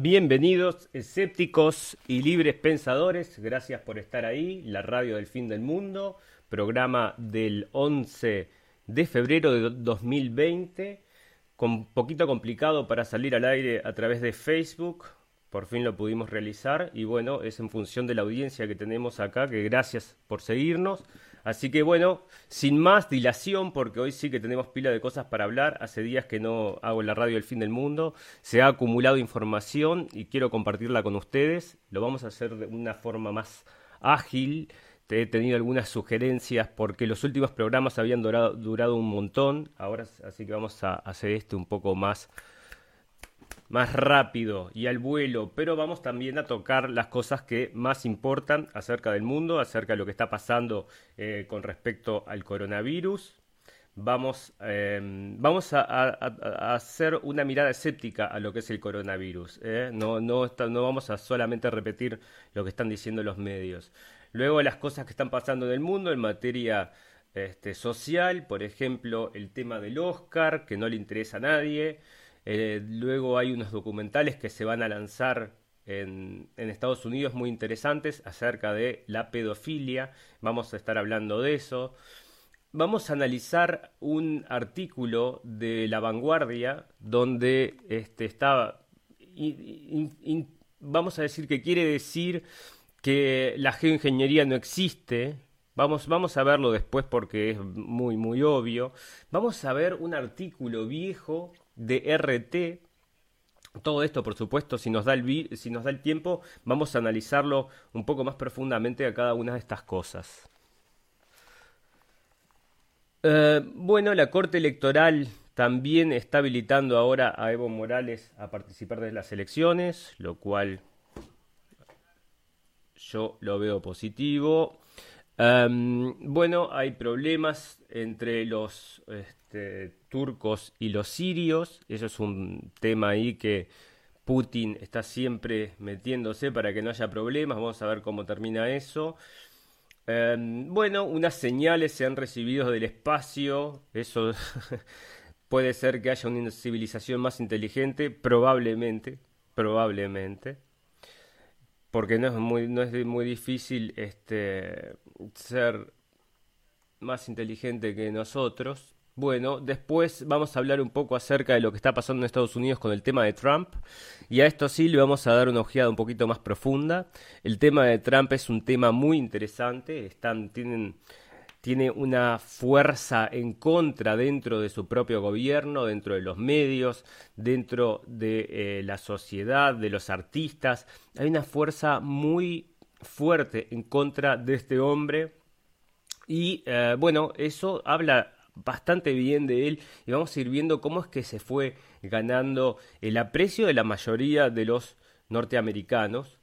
Bienvenidos, escépticos y libres pensadores. Gracias por estar ahí. La radio del fin del mundo, programa del 11 de febrero de 2020. Con poquito complicado para salir al aire a través de Facebook. Por fin lo pudimos realizar y bueno, es en función de la audiencia que tenemos acá, que gracias por seguirnos. Así que bueno, sin más dilación, porque hoy sí que tenemos pila de cosas para hablar, hace días que no hago la radio El Fin del Mundo, se ha acumulado información y quiero compartirla con ustedes, lo vamos a hacer de una forma más ágil, he tenido algunas sugerencias porque los últimos programas habían durado, durado un montón, ahora así que vamos a hacer este un poco más más rápido y al vuelo, pero vamos también a tocar las cosas que más importan acerca del mundo, acerca de lo que está pasando eh, con respecto al coronavirus. Vamos, em, vamos a, hacer una mirada escéptica a lo que es el coronavirus. ¿eh? No, no, no vamos a solamente repetir lo que están diciendo los medios. Luego las cosas que están pasando en el mundo en materia este, social, por ejemplo, el tema del Oscar, que no le interesa a nadie. Eh, luego hay unos documentales que se van a lanzar en, Estados Unidos muy interesantes acerca de la pedofilia. Vamos a estar hablando de eso. Vamos a analizar un artículo de La Vanguardia donde este, está, vamos a decir que quiere decir que la geoingeniería no existe, Vamos, vamos, a verlo después porque es muy, muy obvio. Vamos a ver un artículo viejo de RT. Todo esto, por supuesto, si nos da el, si nos da el tiempo, vamos a analizarlo un poco más profundamente a cada una de estas cosas. Eh, bueno, la Corte Electoral también está habilitando ahora a Evo Morales a participar de las elecciones, lo cual yo lo veo positivo. Em, bueno, hay problemas entre los este, turcos y los sirios. Eso es un tema ahí que Putin está siempre metiéndose para que no haya problemas. Vamos a ver cómo termina eso. Em, bueno, unas señales se han recibido del espacio. Eso puede ser que haya una civilización más inteligente. Probablemente. Probablemente porque no es muy, no es muy difícil este, ser más inteligente que nosotros. Bueno, después vamos a hablar un poco acerca de lo que está pasando en Estados Unidos con el tema de Trump. Y a esto sí le vamos a dar una ojeada un poquito más profunda. El tema de Trump es un tema muy interesante. Están, tienen tiene una fuerza en contra dentro de su propio gobierno, dentro de los medios, dentro de eh, la sociedad, de los artistas. Hay una fuerza muy fuerte en contra de este hombre y eh, bueno, eso habla bastante bien de él y vamos a ir viendo cómo es que se fue ganando el aprecio de la mayoría de los norteamericanos.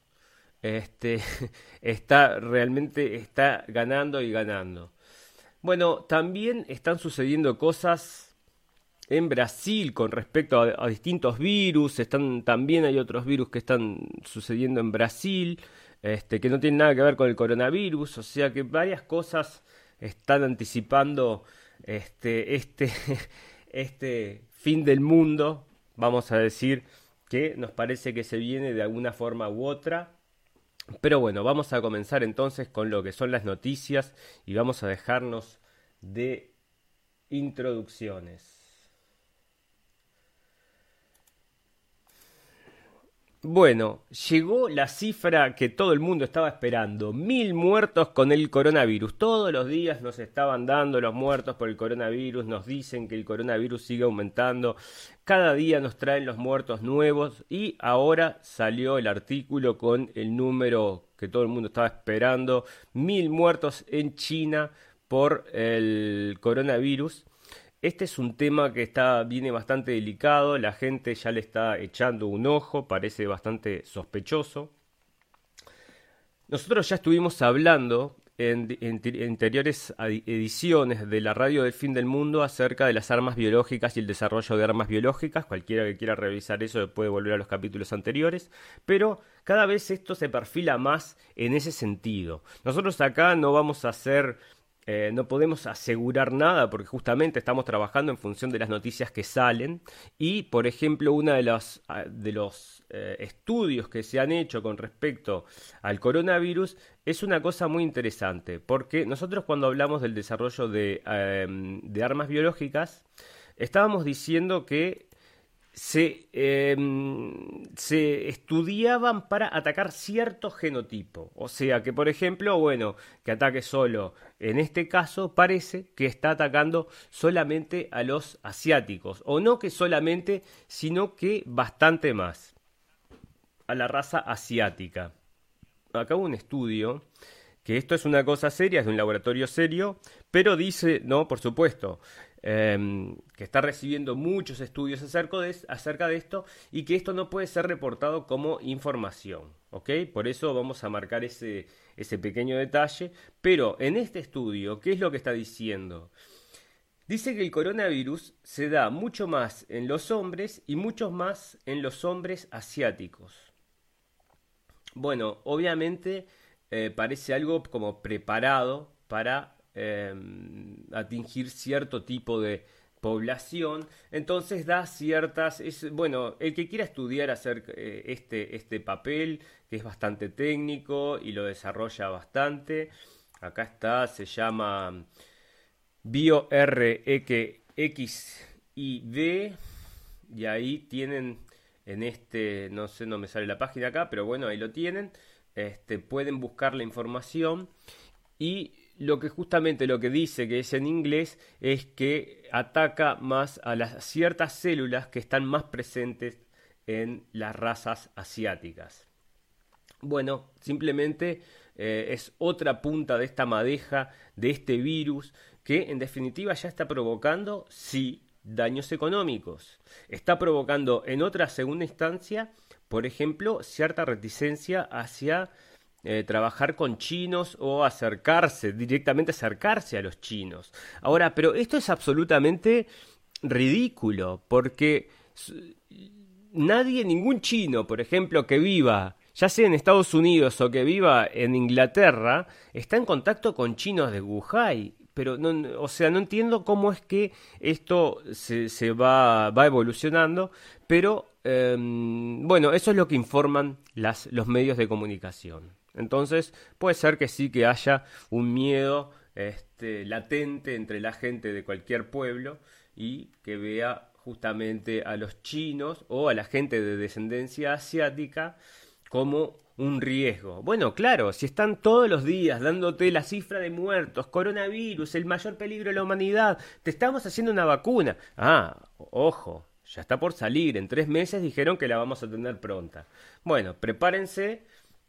Este está realmente está ganando y ganando. Bueno, también están sucediendo cosas en Brasil con respecto a, distintos virus. Están, también hay otros virus que están sucediendo en Brasil, este, que no tienen nada que ver con el coronavirus. O sea que varias cosas están anticipando este, este, este fin del mundo, vamos a decir, que nos parece que se viene de alguna forma u otra. Pero bueno, vamos a comenzar entonces con lo que son las noticias y vamos a dejarnos de introducciones. Bueno, llegó la cifra que todo el mundo estaba esperando. Mil muertos con el coronavirus. Todos los días nos estaban dando los muertos por el coronavirus. Nos dicen que el coronavirus sigue aumentando. Cada día nos traen los muertos nuevos. Y ahora salió el artículo con el número que todo el mundo estaba esperando. Mil muertos en China por el coronavirus. Este es un tema que está, viene bastante delicado, la gente ya le está echando un ojo, parece bastante sospechoso. Nosotros ya estuvimos hablando en, anteriores ediciones de la radio del fin del mundo acerca de las armas biológicas y el desarrollo de armas biológicas. Cualquiera que quiera revisar eso puede volver a los capítulos anteriores. Pero cada vez esto se perfila más en ese sentido. Nosotros acá no vamos a hacer eh, no podemos asegurar nada porque justamente estamos trabajando en función de las noticias que salen. Y, por ejemplo, uno de los, ah, de los eh, estudios que se han hecho con respecto al coronavirus es una cosa muy interesante porque nosotros cuando hablamos del desarrollo de, em, de armas biológicas estábamos diciendo que se, em, se, estudiaban para atacar cierto genotipo. O sea que, por ejemplo, bueno, que ataque solo. En este caso parece que está atacando solamente a los asiáticos. O no que solamente, sino que bastante más. A la raza asiática. Acá un estudio que esto es una cosa seria, es de un laboratorio serio, pero dice, no, por supuesto, Em, que está recibiendo muchos estudios acerca de, esto y que esto no puede ser reportado como información. ¿ok? Por eso vamos a marcar ese, ese pequeño detalle. Pero en este estudio, ¿qué es lo que está diciendo? Dice que el coronavirus se da mucho más en los hombres y mucho más en los hombres asiáticos. Bueno, obviamente eh, parece algo como preparado para Em, atingir cierto tipo de población, entonces da ciertas, es, bueno, el que quiera estudiar hacer eh, este, este papel, que es bastante técnico y lo desarrolla bastante, acá está, se llama BioRxiv y ahí tienen en este, no sé, no me sale la página acá, pero bueno, ahí lo tienen, este, pueden buscar la información y lo que justamente lo que dice que es en inglés es que ataca más a las ciertas células que están más presentes en las razas asiáticas. Bueno, simplemente eh, es otra punta de esta madeja, de este virus, que en definitiva ya está provocando, sí, daños económicos. Está provocando en otra segunda instancia, por ejemplo, cierta reticencia hacia eh, trabajar con chinos o acercarse, directamente acercarse a los chinos. Ahora, pero esto es absolutamente ridículo, porque nadie, ningún chino, por ejemplo, que viva ya sea en Estados Unidos o que viva en Inglaterra, está en contacto con chinos de Wuhan. Pero, no, o sea, no entiendo cómo es que esto se, se va, va evolucionando, pero em, bueno, eso es lo que informan las, los medios de comunicación. Entonces puede ser que sí que haya un miedo este, latente entre la gente de cualquier pueblo y que vea justamente a los chinos o a la gente de descendencia asiática como un riesgo. Bueno, claro, si están todos los días dándote la cifra de muertos, coronavirus, el mayor peligro de la humanidad, te estamos haciendo una vacuna. Ah, ojo, ya está por salir, en tres meses dijeron que la vamos a tener pronta. Bueno, prepárense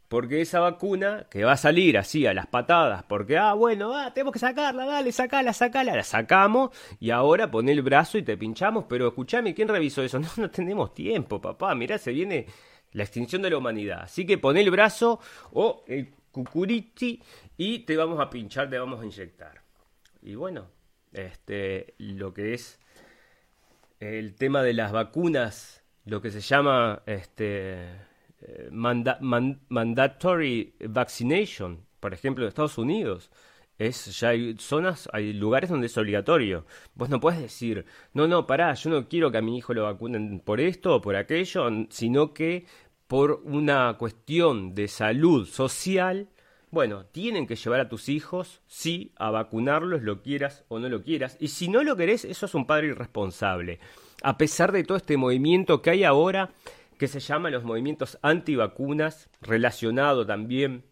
porque esa vacuna que va a salir así a las patadas, porque, ah, bueno, ah, tenemos que sacarla, dale, sacala, sacala, la sacamos y ahora pone el brazo y te pinchamos, pero escúchame, ¿quién revisó eso? No, no tenemos tiempo, papá, mirá, se viene la extinción de la humanidad. Así que pone el brazo o el cucuriti y te vamos a pinchar, te vamos a inyectar. Y bueno, este, lo que es el tema de las vacunas, lo que se llama, este, mandatory vaccination, por ejemplo, en Estados Unidos. Es, ya hay zonas, hay lugares donde es obligatorio. Vos no puedes decir, no, no, pará, yo no quiero que a mi hijo lo vacunen por esto o por aquello, sino que por una cuestión de salud social, bueno, tienen que llevar a tus hijos, sí, a vacunarlos, lo quieras o no lo quieras. Y si no lo querés, eso es un padre irresponsable. A pesar de todo este movimiento que hay ahora que se llama los movimientos antivacunas, relacionado también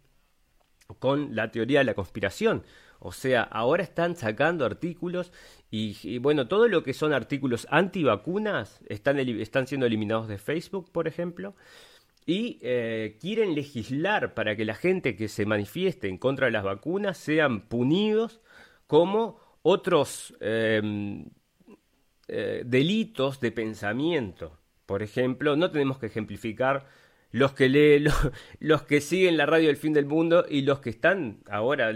con la teoría de la conspiración. O sea, ahora están sacando artículos y, bueno, todo lo que son artículos antivacunas están, están siendo eliminados de Facebook, por ejemplo, y eh, quieren legislar para que la gente que se manifieste en contra de las vacunas sean punidos como otros em, eh, delitos de pensamiento. Por ejemplo, no tenemos que ejemplificar los que leen, los, que siguen la radio del fin del mundo y los que están ahora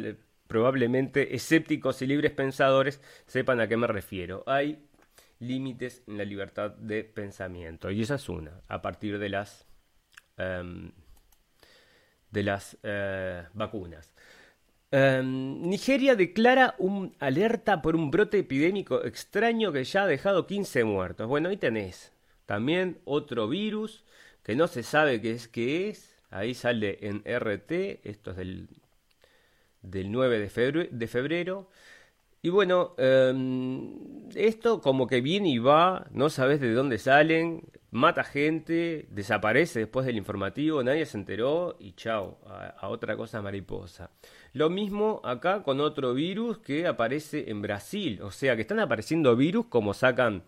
probablemente escépticos y libres pensadores sepan a qué me refiero. Hay límites en la libertad de pensamiento y esa es una, a partir de las, em, de las eh, vacunas. Em, Nigeria declara un alerta por un brote epidémico extraño que ya ha dejado 15 muertos. Bueno, ahí tenés también otro virus que no se sabe qué es qué es. Ahí sale en RT, esto es del, del 9 de febrero. Y bueno, em, esto como que viene y va, no sabes de dónde salen, mata gente, desaparece después del informativo, nadie se enteró y chao, a, otra cosa mariposa. Lo mismo acá con otro virus que aparece en Brasil, o sea que están apareciendo virus como sacan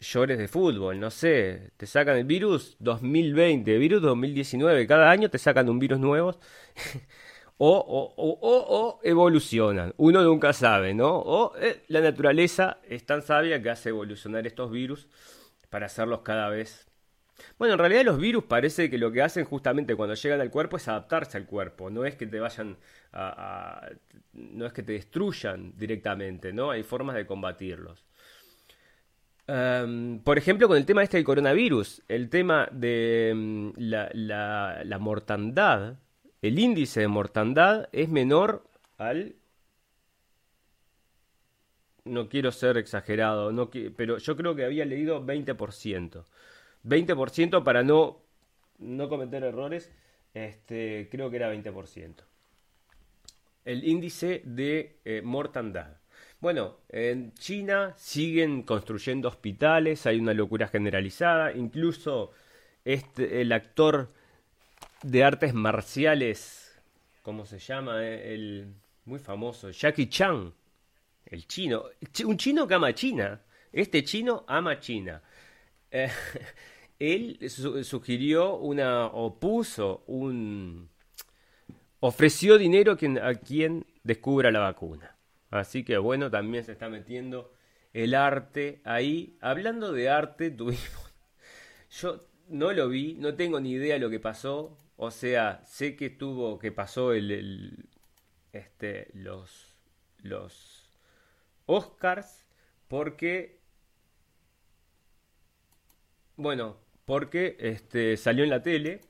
llores de fútbol, no sé, te sacan el virus 2020, virus 2019, cada año te sacan un virus nuevo. o, evolucionan. Uno nunca sabe, ¿no? O eh, la naturaleza es tan sabia que hace evolucionar estos virus para hacerlos cada vez. Bueno, en realidad los virus parece que lo que hacen justamente cuando llegan al cuerpo es adaptarse al cuerpo, no es que te vayan a, no es que te destruyan directamente, ¿no? Hay formas de combatirlos. Em, por ejemplo, con el tema este del coronavirus, el tema de mm, la, la, mortandad el índice de mortandad es menor al... No quiero ser exagerado, pero yo creo que había leído 20%. 20% para no, no cometer errores, este, creo que era 20%. El índice de eh, mortandad. Bueno, en China siguen construyendo hospitales, hay una locura generalizada, incluso este, el actor de artes marciales, ¿cómo se llama? Eh, el muy famoso, Jackie Chan, el chino, un chino que ama China, este chino ama China. Eh, él sugirió una, o puso un, ofreció dinero a a quien descubra la vacuna. Así que bueno, también se está metiendo el arte ahí. Hablando de arte, tuvimos, yo no lo vi, no tengo ni idea de lo que pasó. O sea, sé que tuvo, que pasó el, este, los, los Oscars porque, bueno, porque este, salió en la tele,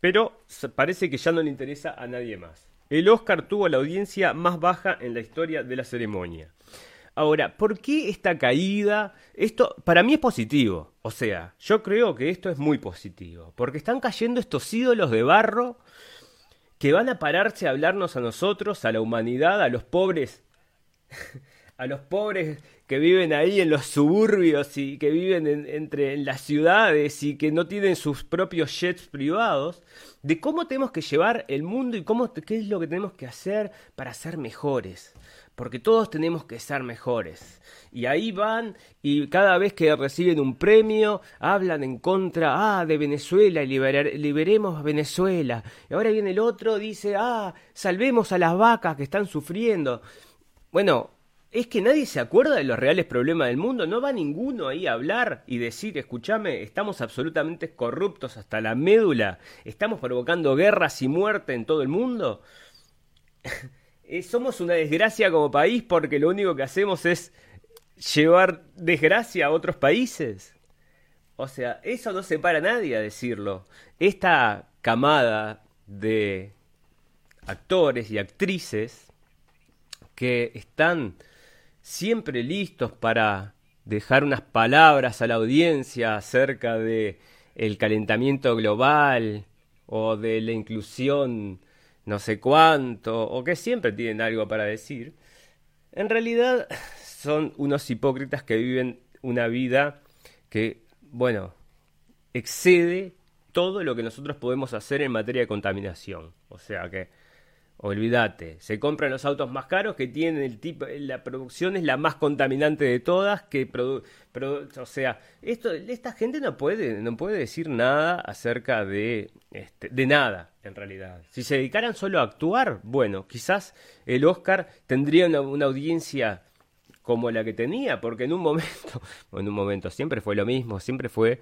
pero parece que ya no le interesa a nadie más. El Oscar tuvo la audiencia más baja en la historia de la ceremonia. Ahora, ¿por qué esta caída? Esto para mí es positivo. O sea, yo creo que esto es muy positivo. Porque están cayendo estos ídolos de barro que van a pararse a hablarnos a nosotros, a la humanidad, a los pobres, a los pobres que viven ahí en los suburbios y que viven entre en las ciudades y que no tienen sus propios jets privados, de cómo tenemos que llevar el mundo y cómo qué es lo que tenemos que hacer para ser mejores porque todos tenemos que ser mejores. Y ahí van y cada vez que reciben un premio hablan en contra ah, de Venezuela y liberemos a Venezuela. Y ahora viene el otro, dice, ah, salvemos a las vacas que están sufriendo. Bueno, es que nadie se acuerda de los reales problemas del mundo, no va ninguno ahí a hablar y decir, escúchame, estamos absolutamente corruptos hasta la médula, estamos provocando guerras y muerte en todo el mundo. Eh, somos una desgracia como país porque lo único que hacemos es llevar desgracia a otros países. O sea, eso no se para nadie a decirlo. Esta camada de actores y actrices que están siempre listos para dejar unas palabras a la audiencia acerca de el calentamiento global o de la inclusión no sé cuánto, o que siempre tienen algo para decir, en realidad son unos hipócritas que viven una vida que, bueno, excede todo lo que nosotros podemos hacer en materia de contaminación. O sea que Olvídate, se compran los autos más caros que tienen el tipo, la producción es la más contaminante de todas, que o sea, esto, esta gente no puede, no puede decir nada acerca de, este, de nada, en realidad. Si se dedicaran solo a actuar, bueno, quizás el Oscar tendría una, una audiencia como la que tenía, porque en un momento, en un momento siempre fue lo mismo, siempre fue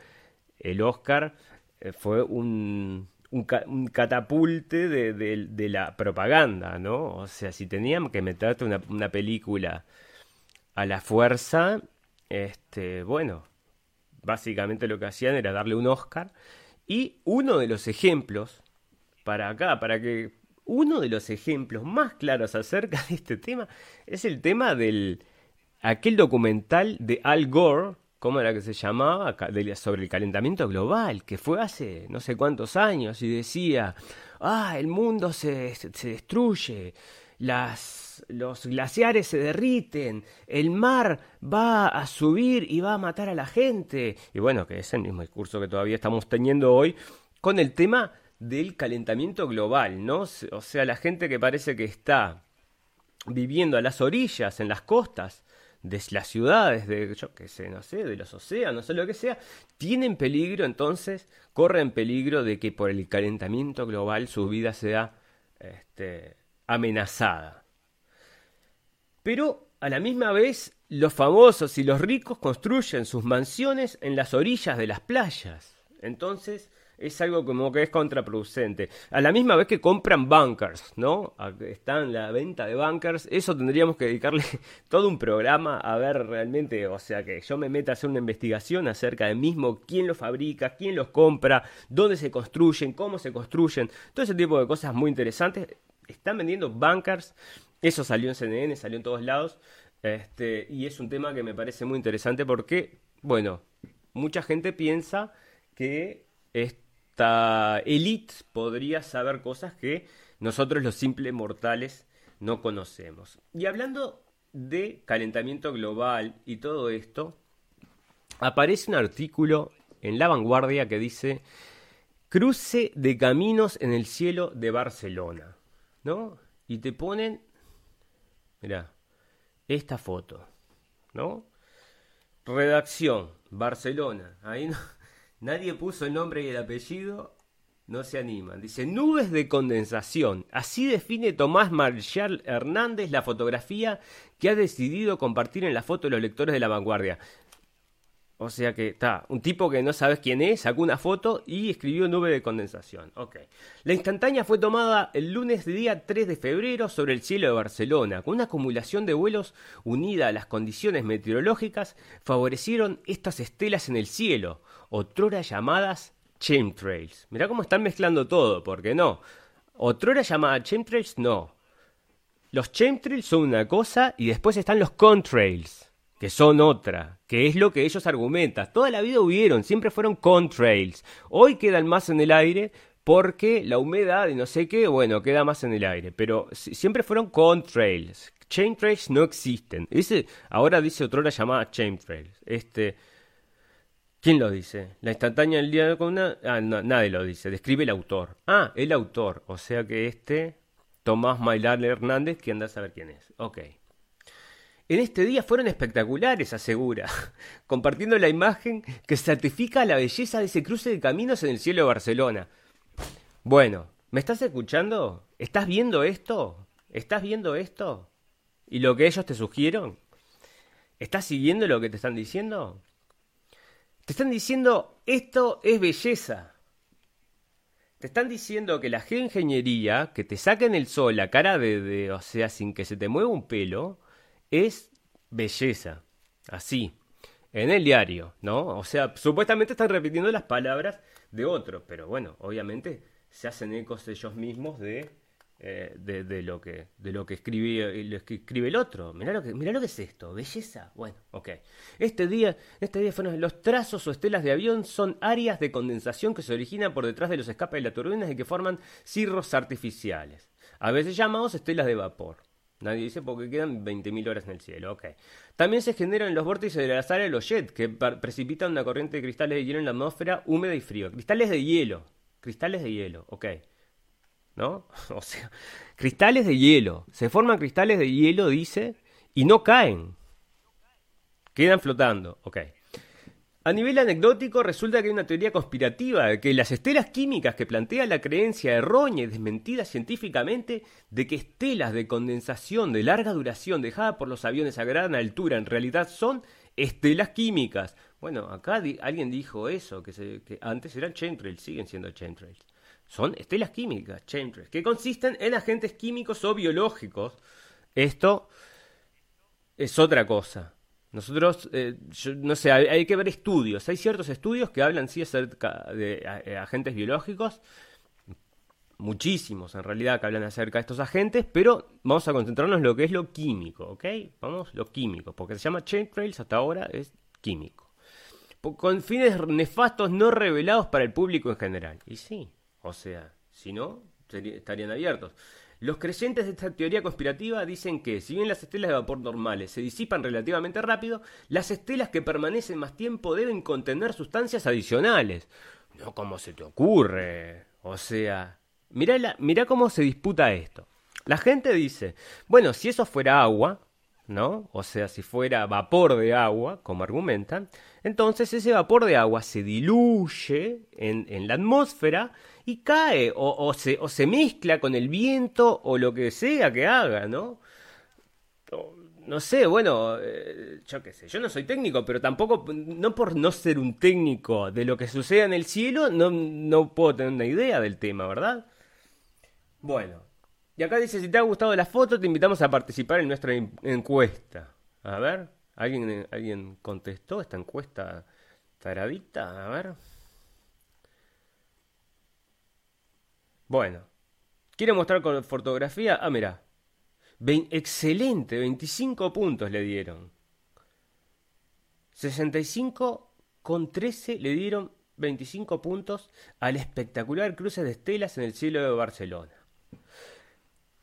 el Oscar, eh, fue un un, catapulte de, la propaganda, ¿no? O sea, si tenían que meterte una, una película a la fuerza, este, bueno, básicamente lo que hacían era darle un Oscar. Y uno de los ejemplos para acá, para que uno de los ejemplos más claros acerca de este tema es el tema del aquel documental de Al Gore, ¿cómo era que se llamaba? sobre el calentamiento global, que fue hace no sé cuántos años y decía, ah, el mundo se, se destruye, las, los glaciares se derriten, el mar va a subir y va a matar a la gente. Y bueno, que es el mismo discurso que todavía estamos teniendo hoy con el tema del calentamiento global, ¿no? O sea, la gente que parece que está viviendo a las orillas, en las costas de las ciudades, de yo qué sé, no sé, de los océanos, o lo que sea, tienen peligro, entonces corren peligro de que por el calentamiento global su vida sea este, amenazada. Pero a la misma vez, los famosos y los ricos construyen sus mansiones en las orillas de las playas. Entonces, es algo como que es contraproducente. A la misma vez que compran bunkers, ¿no? Están la venta de bunkers, eso tendríamos que dedicarle todo un programa a ver realmente, o sea, que yo me meta a hacer una investigación acerca de mismo quién los fabrica, quién los compra, dónde se construyen, cómo se construyen, todo ese tipo de cosas muy interesantes. Están vendiendo bunkers, eso salió en CNN, salió en todos lados, este, y es un tema que me parece muy interesante porque, bueno, mucha gente piensa que esta elite podría saber cosas que nosotros los simples mortales no conocemos. Y hablando de calentamiento global y todo esto, aparece un artículo en La Vanguardia que dice cruce de caminos en el cielo de Barcelona, ¿no? Y te ponen, mira, esta foto, ¿no? Redacción, Barcelona, ahí no, Nadie puso el nombre y el apellido, no se animan. Dice, nubes de condensación. Así define Tomás Marshall Hernández la fotografía que ha decidido compartir en la foto de los lectores de la vanguardia. O sea que está, un tipo que no sabes quién es, sacó una foto y escribió nube de condensación. Ok. La instantánea fue tomada el lunes día 3 de febrero sobre el cielo de Barcelona, con una acumulación de vuelos unida a las condiciones meteorológicas, favorecieron estas estelas en el cielo, otrora llamadas chemtrails. Mirá cómo están mezclando todo, porque no. Otrora llamada chemtrails, no. Los chemtrails son una cosa y después están los contrails que son otra, que es lo que ellos argumentan. Toda la vida hubieron, siempre fueron contrails. Hoy quedan más en el aire porque la humedad y no sé qué, bueno, queda más en el aire, pero siempre fueron contrails. Chain trails no existen. Ese ahora dice otra hora llamada chain trails. Este ¿Quién lo dice? La instantánea del día de una ah, nadie lo dice, describe el autor. Ah, el autor, o sea que este Tomás Mailar Hernández, que anda a saber quién es. Ok en este día fueron espectaculares, asegura, compartiendo la imagen que certifica la belleza de ese cruce de caminos en el cielo de Barcelona. Bueno, ¿me estás escuchando? ¿Estás viendo esto? ¿Estás viendo esto? ¿Y lo que ellos te sugieron? ¿Estás siguiendo lo que te están diciendo? Te están diciendo, esto es belleza. Te están diciendo que la geoingeniería, que te saquen el sol la cara de, de, o sea, sin que se te mueva un pelo, es belleza. Así. En el diario, ¿no? O sea, supuestamente están repitiendo las palabras de otro, pero bueno, obviamente se hacen ecos ellos mismos de, eh, de, lo que de lo que escribe, lo que escribe el otro. Mirá lo que, lo que es esto, belleza. Bueno, ok. Este día, este día fueron los trazos o estelas de avión son áreas de condensación que se originan por detrás de los escapes de las turbinas y que forman cirros artificiales, a veces llamados estelas de vapor. Nadie dice porque quedan 20.000 horas en el cielo. Ok. También se generan los vórtices de la sala los jets, que precipitan una corriente de cristales de hielo en la atmósfera húmeda y frío. Cristales de hielo. Cristales de hielo. Ok. ¿No? O sea, cristales de hielo. Se forman cristales de hielo, dice, y no caen. Quedan flotando. Ok. A nivel anecdótico, resulta que hay una teoría conspirativa de que las estelas químicas que plantea la creencia errónea y desmentida científicamente de que estelas de condensación de larga duración dejadas por los aviones a gran altura en realidad son estelas químicas. Bueno, acá alguien dijo eso, que, que antes eran chemtrails, siguen siendo chemtrails. Son estelas químicas, chemtrails, que consisten en agentes químicos o biológicos. Esto es otra cosa. Nosotros, eh, no sé, hay, que ver estudios. Hay ciertos estudios que hablan sí acerca de agentes biológicos, muchísimos en realidad que hablan acerca de estos agentes, pero vamos a concentrarnos en lo que es lo químico, ¿ok? Vamos, lo químico, porque se llama chemtrails hasta ahora es químico. Con fines nefastos no revelados para el público en general. Y sí, o sea, si no, estarían abiertos. Los creyentes de esta teoría conspirativa dicen que, si bien las estelas de vapor normales se disipan relativamente rápido, las estelas que permanecen más tiempo deben contener sustancias adicionales. No como se te ocurre. O sea, mirá, cómo se disputa esto. La gente dice, bueno, si eso fuera agua, ¿no? O sea, si fuera vapor de agua, como argumentan, entonces ese vapor de agua se diluye en, en la atmósfera y cae, o, se, o se mezcla con el viento, o lo que sea que haga, ¿no? no sé, bueno, eh, yo qué sé, yo no soy técnico, pero tampoco, no por no ser un técnico de lo que sucede en el cielo, no, no puedo tener una idea del tema, ¿verdad? Bueno, y acá dice, si te ha gustado la foto, te invitamos a participar en nuestra encuesta. A ver, ¿alguien, ¿alguien contestó esta encuesta taradita? A ver. Bueno, ¿quiere mostrar con fotografía? Ah, mira. excelente, 25 puntos le dieron. 65 con 13 le dieron 25 puntos al espectacular cruce de estelas en el cielo de Barcelona.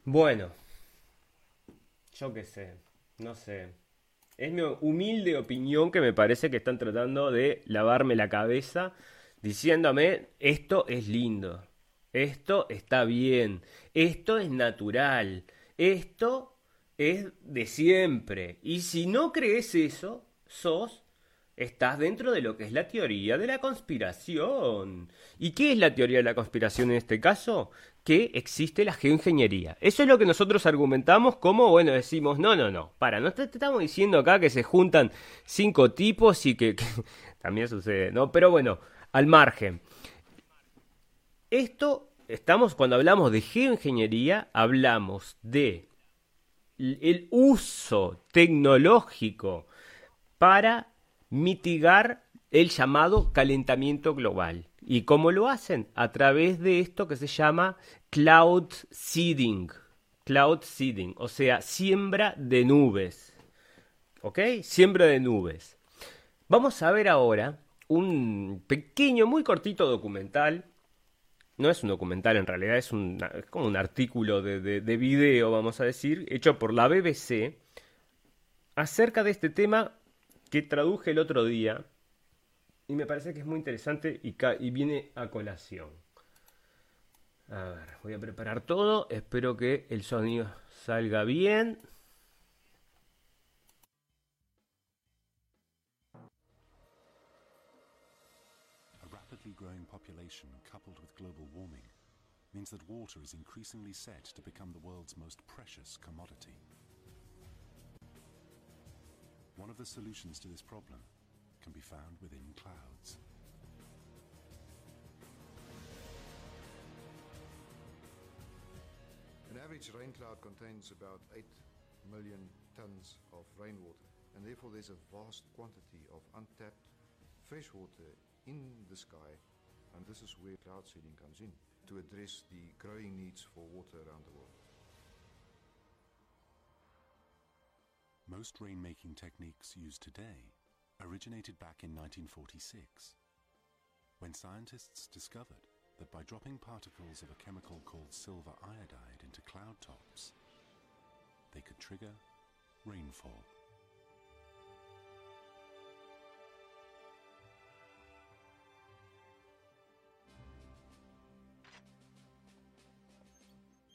Bueno, yo qué sé, no sé. Es mi humilde opinión que me parece que están tratando de lavarme la cabeza diciéndome esto es lindo, esto está bien, esto es natural, esto es de siempre. Y si no crees eso, sos estás dentro de lo que es la teoría de la conspiración. ¿Y qué es la teoría de la conspiración en este caso? Que existe la geoingeniería. Eso es lo que nosotros argumentamos como, bueno, decimos, no, no, no, para, no te, estamos diciendo acá que se juntan cinco tipos y que, también sucede, ¿no? Pero bueno, al margen. Esto, estamos, cuando hablamos de geoingeniería, hablamos de el uso tecnológico para mitigar el llamado calentamiento global. ¿Y cómo lo hacen? A través de esto que se llama cloud seeding. Cloud seeding, o sea, siembra de nubes. ¿Ok? Siembra de nubes. Vamos a ver ahora un pequeño, muy cortito documental. No es un documental en realidad, es, como un artículo de, de video, vamos a decir, hecho por la BBC acerca de este tema que traduje el otro día y me parece que es muy interesante y, y viene a colación. A ver, voy a preparar todo, espero que el sonido salga bien. A rapidly growing population coupled with global warming means that water is increasingly set to become the world's most precious commodity. One of the solutions to this problem can be found within clouds. An average rain cloud contains about 8 million tons of rainwater, and therefore there's a vast quantity of untapped fresh water in the sky, and this is where cloud seeding comes in to address the growing needs for water around the world. Most rainmaking techniques used today originated back in 1946, when scientists discovered that by dropping particles of a chemical called silver iodide into cloud tops, they could trigger rainfall.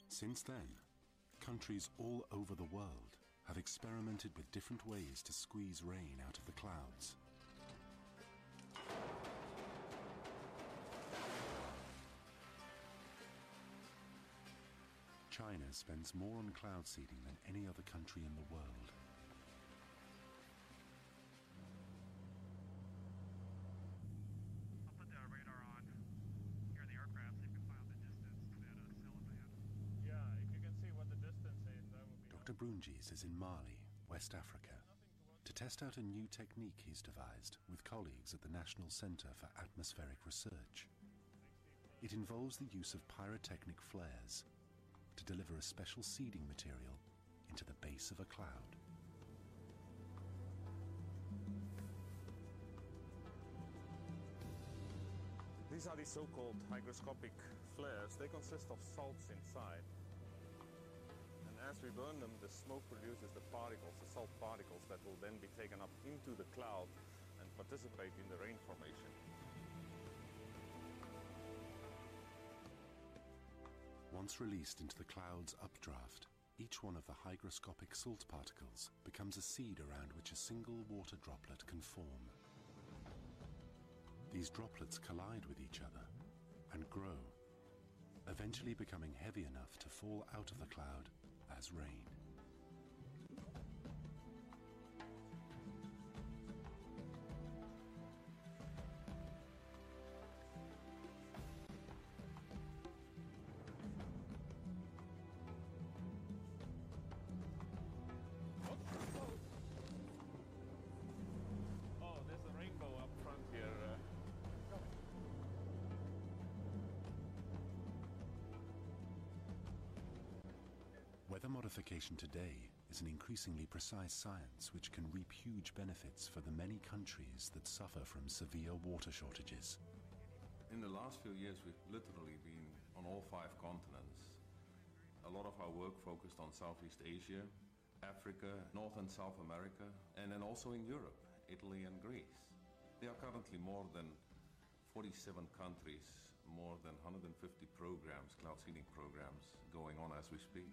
Since then, countries all over the world have experimented with different ways to squeeze rain out of the clouds. China spends more on cloud seeding than any other country in the world. Mali, West Africa, to test out a new technique he's devised with colleagues at the National Centre for Atmospheric Research. It involves the use of pyrotechnic flares to deliver a special seeding material into the base of a cloud. These are the so-called hygroscopic flares. They consist of salts inside. As we burn them, the smoke produces the particles, the salt particles, that will then be taken up into the cloud and participate in the rain formation. Once released into the cloud's updraft, each one of the hygroscopic salt particles becomes a seed around which a single water droplet can form. These droplets collide with each other and grow, eventually becoming heavy enough to fall out of the cloud as rain. Weather modification today is an increasingly precise science which can reap huge benefits for the many countries that suffer from severe water shortages. In the last few years, we've literally been on all five continents. A lot of our work focused on Southeast Asia, Africa, North and South America, and then also in Europe, Italy and Greece. There are currently more than 47 countries, more than 150 programs, cloud seeding programs, going on as we speak.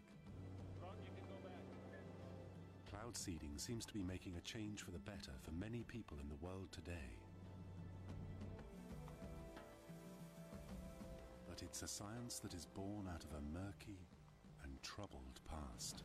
Cloud seeding seems to be making a change for the better for many people in the world today. But it's a science that is born out of a murky and troubled past.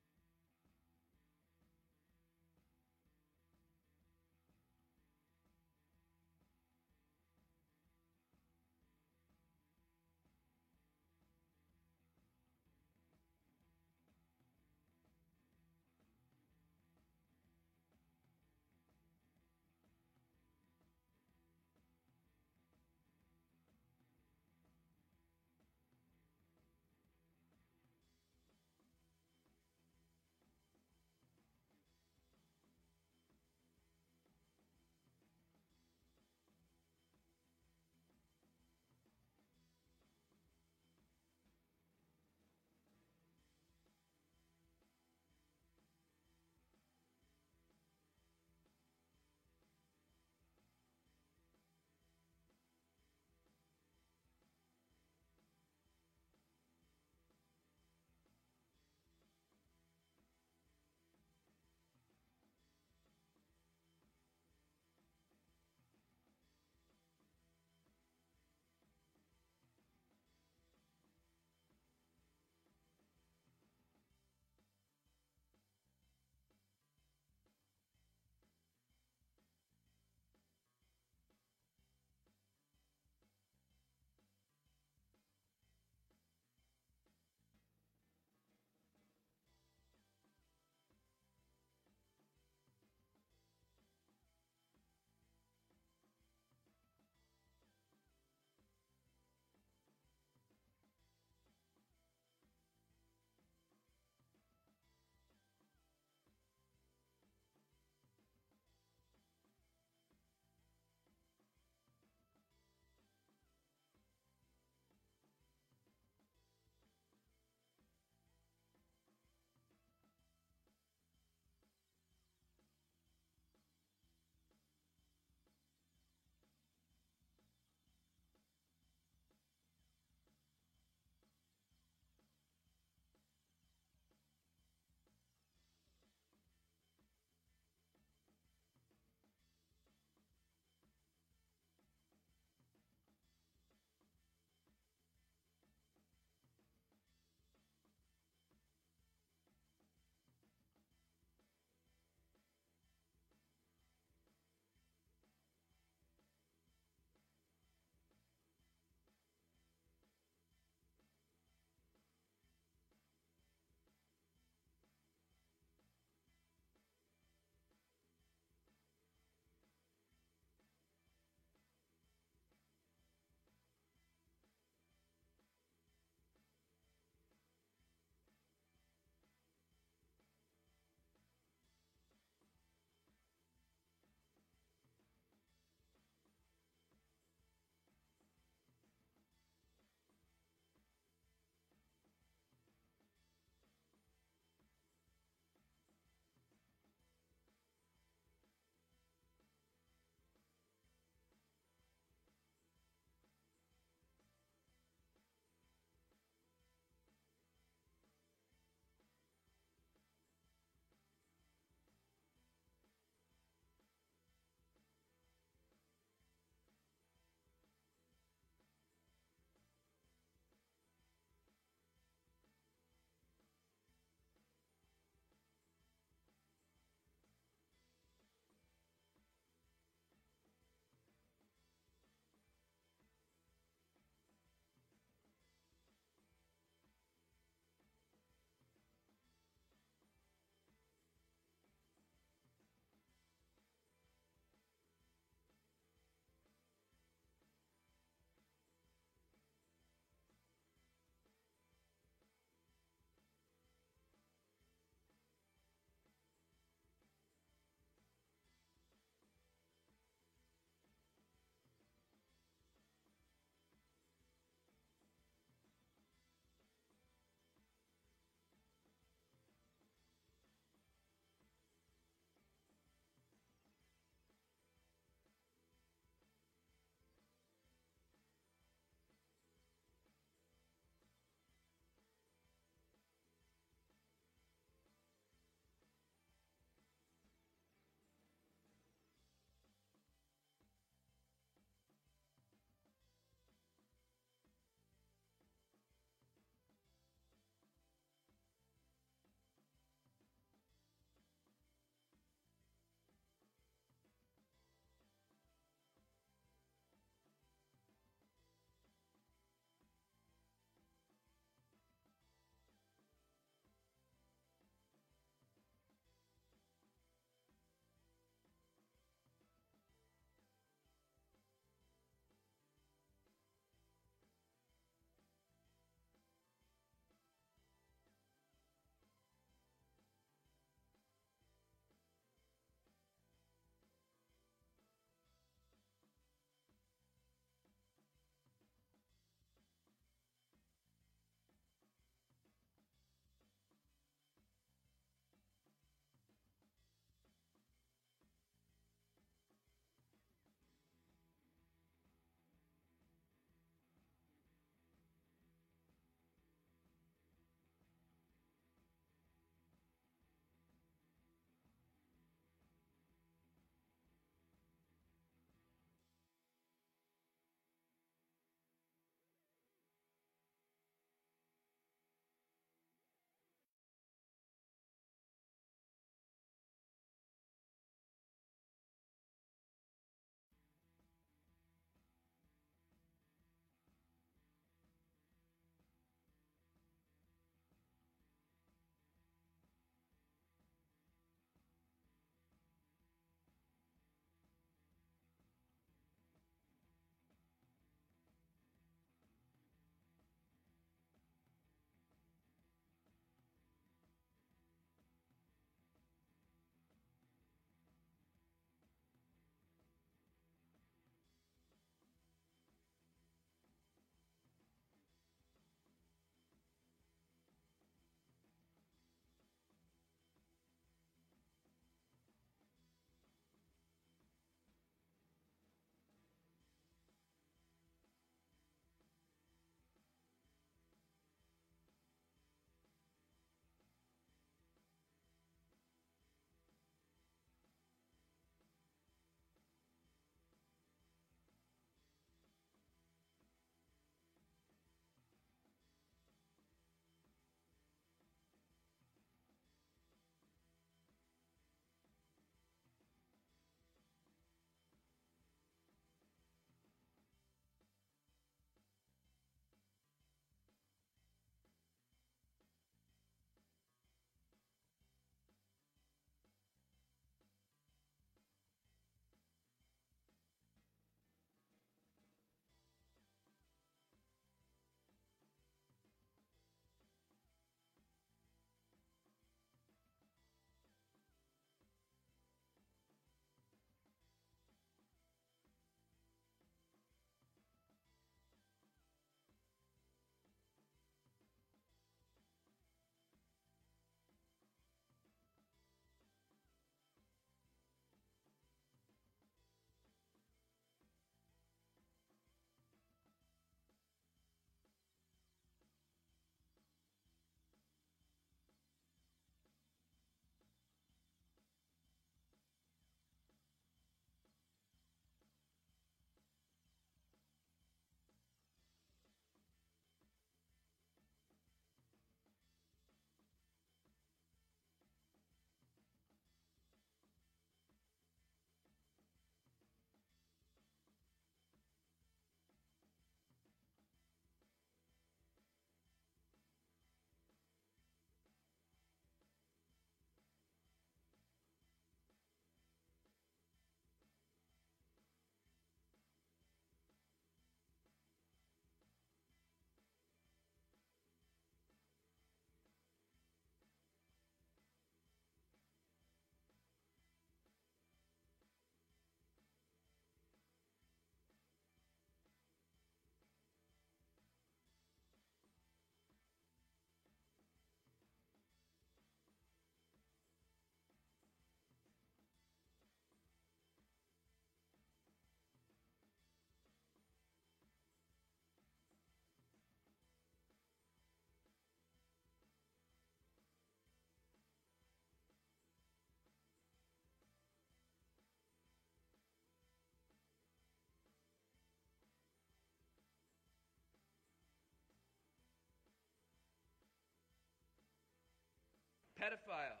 Pedophile.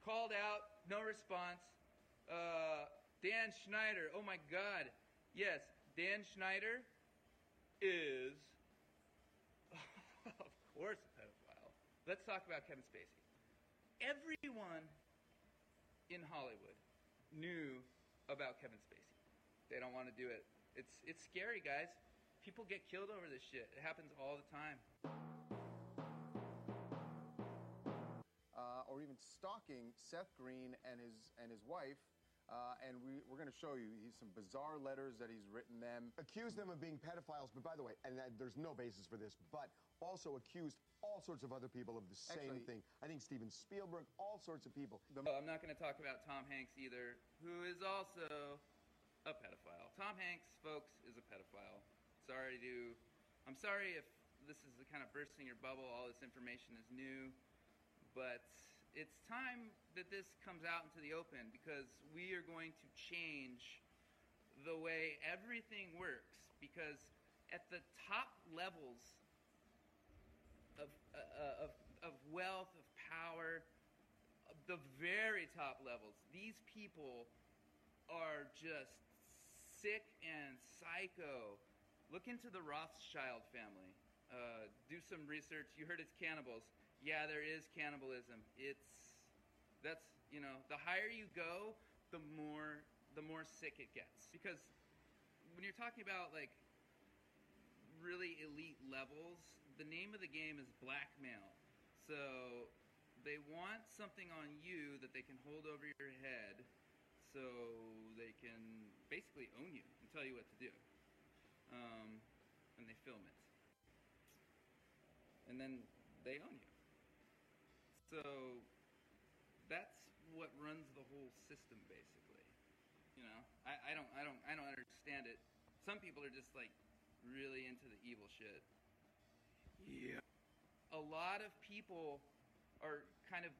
Called out, no response. Uh, Dan Schneider, oh my God. Yes, Dan Schneider is, of course, a pedophile. Let's talk about Kevin Spacey. Everyone in Hollywood knew about Kevin Spacey. They don't want to do it. It's it's scary, guys. People get killed over this shit. It happens all the time. Or even stalking Seth Green and his and his wife. Uh, and we, we're going to show you he's some bizarre letters that he's written them. accused them of being pedophiles, but by the way, and uh, there's no basis for this, but also accused all sorts of other people of the same Actually- thing. I think Steven Spielberg, all sorts of people. The- Oh, I'm not going to talk about Tom Hanks either, who is also a pedophile. Tom Hanks, folks, is a pedophile. Sorry to, I'm sorry if this is the kind of bursting your bubble. All this information is new, but it's time that this comes out into the open because we are going to change the way everything works. Because at the top levels of, uh, uh, of, of wealth, of power, the very top levels. These people are just sick and psycho. Look into the Rothschild family. Uh, do some research. You heard it's cannibals. Yeah, there is cannibalism. It's that's you know the higher you go, the more the more sick it gets. Because when you're talking about like really elite levels, the name of the game is blackmail. So they want something on you that they can hold over your head so they can basically own you and tell you what to do. Um, and they film it. And then they own you. So that's what runs the whole system basically. You know, I, I don't I don't I don't understand it. Some people are just like really into the evil shit. Yeah. A lot of people are kind of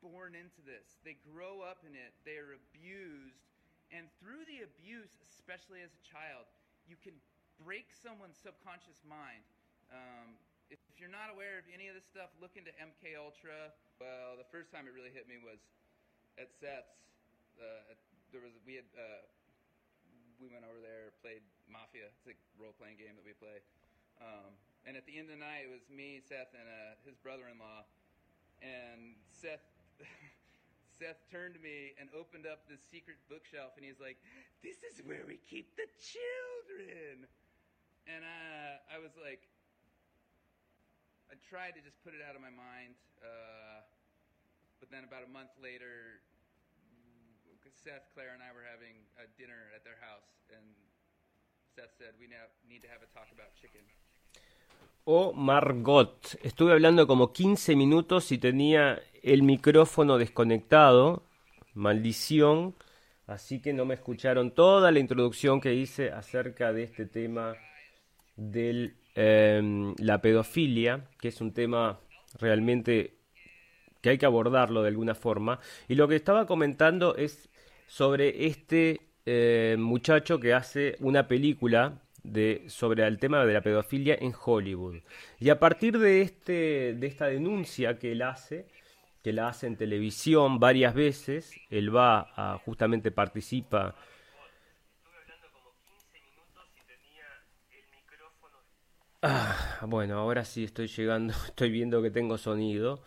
born into this. They grow up in it. They are abused. And through the abuse, especially as a child, you can break someone's subconscious mind. Um, if you're not aware of any of this stuff, look into MK Ultra. Well, the first time it really hit me was at Seth's. Uh, there was we had uh, we went over there, played Mafia. It's a role playing game that we play. Um, and at the end of the night, it was me, Seth, and uh, his brother-in-law. And Seth, Seth turned to me and opened up this secret bookshelf, and he's like, "This is where we keep the children." And uh, I was like, I tried to just put it out of my mind, uh, but then about a month later, Seth, Claire, and I were having a dinner at their house, and Seth said, "We now need to have a talk about chicken." O Margot. Estuve hablando como 15 minutos y tenía el micrófono desconectado. Maldición. Así que no me escucharon toda la introducción que hice acerca de este tema de la pedofilia, que es un tema realmente que hay que abordarlo de alguna forma. Y lo que estaba comentando es sobre este eh, muchacho que hace una película de, sobre el tema de la pedofilia en Hollywood. Y a partir de, este, de esta denuncia que él hace, que la hace en televisión varias veces, él va a, justamente participa. Ah, bueno, ahora sí estoy llegando, estoy viendo que tengo sonido.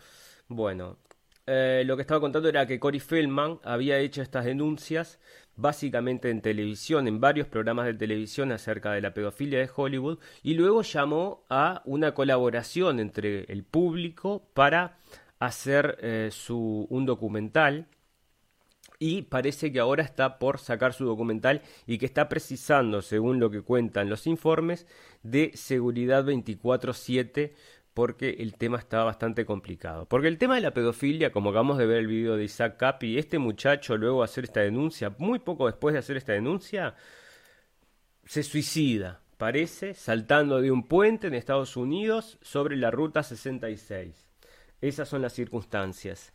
Bueno, eh, lo que estaba contando era que Cory Feldman había hecho estas denuncias básicamente en televisión, en varios programas de televisión acerca de la pedofilia de Hollywood, y luego llamó a una colaboración entre el público para hacer eh, su, un documental. Y parece que ahora está por sacar su documental y que está precisando, según lo que cuentan los informes, de seguridad 24/7 porque el tema estaba bastante complicado. Porque el tema de la pedofilia, como acabamos de ver el video de Isaac Capi, este muchacho luego de hacer esta denuncia, muy poco después de hacer esta denuncia, se suicida, parece, saltando de un puente en Estados Unidos sobre la Ruta 66. Esas son las circunstancias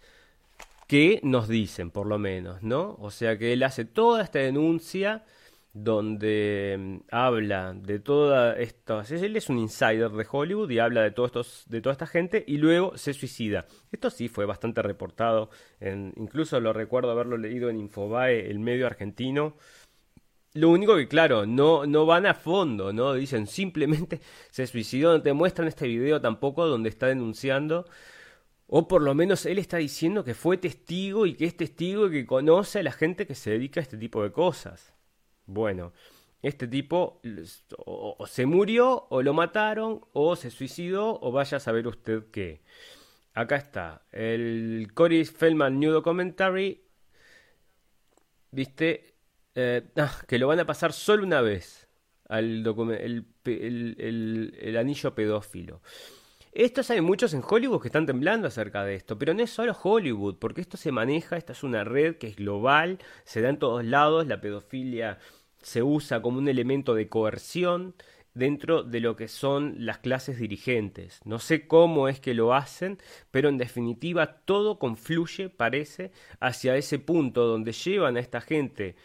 que nos dicen, por lo menos, ¿no? O sea que él hace toda esta denuncia donde mm, habla de toda esta... Él es un insider de Hollywood y habla de, todos estos, de toda esta gente y luego se suicida. Esto sí fue bastante reportado, en, incluso lo recuerdo haberlo leído en Infobae, el medio argentino. Lo único que, claro, no, no van a fondo, ¿no? Dicen simplemente se suicidó, no te muestran este video tampoco donde está denunciando. O por lo menos él está diciendo que fue testigo y que es testigo y que conoce a la gente que se dedica a este tipo de cosas. Bueno, este tipo o, se murió, o lo mataron, o se suicidó, o vaya a saber usted qué. Acá está, el Cory Feldman New Documentary, viste, eh, ah, que lo van a pasar solo una vez al el, el, el, anillo pedófilo. Esto hay muchos en Hollywood que están temblando acerca de esto, pero no es solo Hollywood, porque esto se maneja, esta es una red que es global, se da en todos lados, la pedofilia se usa como un elemento de coerción dentro de lo que son las clases dirigentes. No sé cómo es que lo hacen, pero en definitiva todo confluye, parece, hacia ese punto donde llevan a esta gente,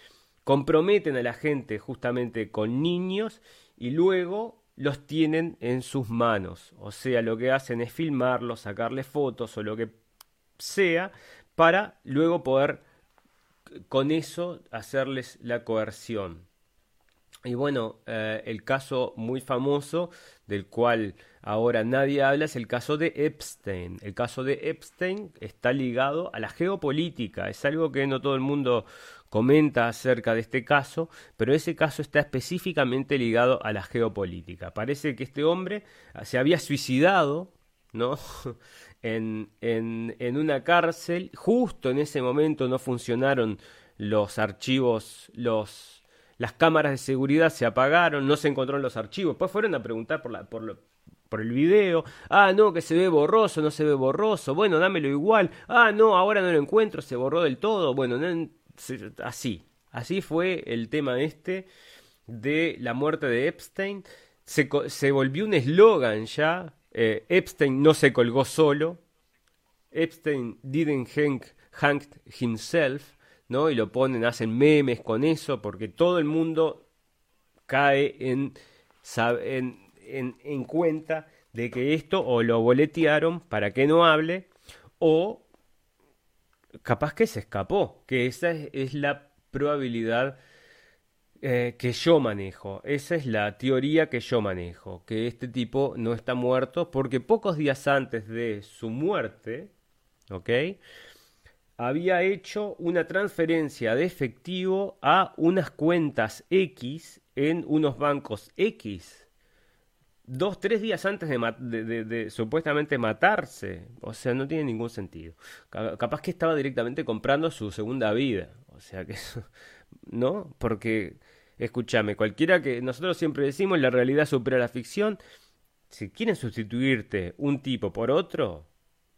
comprometen a la gente justamente con niños y luego los tienen en sus manos. O sea, lo que hacen es filmarlos, sacarles fotos o lo que sea para luego poder con eso hacerles la coerción. Y bueno, eh, el caso muy famoso del cual ahora nadie habla es el caso de Epstein. El caso de Epstein está ligado a la geopolítica. Es algo que no todo el mundo comenta acerca de este caso, pero ese caso está específicamente ligado a la geopolítica. Parece que este hombre se había suicidado, ¿no? en, en, en una cárcel. Justo en ese momento no funcionaron los archivos, los, las cámaras de seguridad se apagaron, no se encontraron los archivos. Después fueron a preguntar por, la, por, por el video. Ah, no, que se ve borroso, no se ve borroso. Bueno, dámelo igual. Ah, no, ahora no lo encuentro, se borró del todo. Bueno, así. Así fue el tema este de la muerte de Epstein. Se, se volvió un eslogan ya eh, Epstein no se colgó solo. Epstein didn't hang, himself, ¿no? Y lo ponen, hacen memes con eso, porque todo el mundo cae en, en, en, cuenta de que esto o lo boletearon para que no hable, o capaz que se escapó, que esa es la probabilidad eh, que yo manejo. Esa es la teoría que yo manejo, que este tipo no está muerto porque pocos días antes de su muerte, ¿ok? Había hecho una transferencia de efectivo a unas cuentas X en unos bancos X. Dos, tres días antes de, supuestamente matarse. O sea, no tiene ningún sentido. Capaz que estaba directamente comprando su segunda vida. O sea que... ¿No? Porque Escúchame, cualquiera que nosotros siempre decimos la realidad supera la ficción. Si quieren sustituirte un tipo por otro,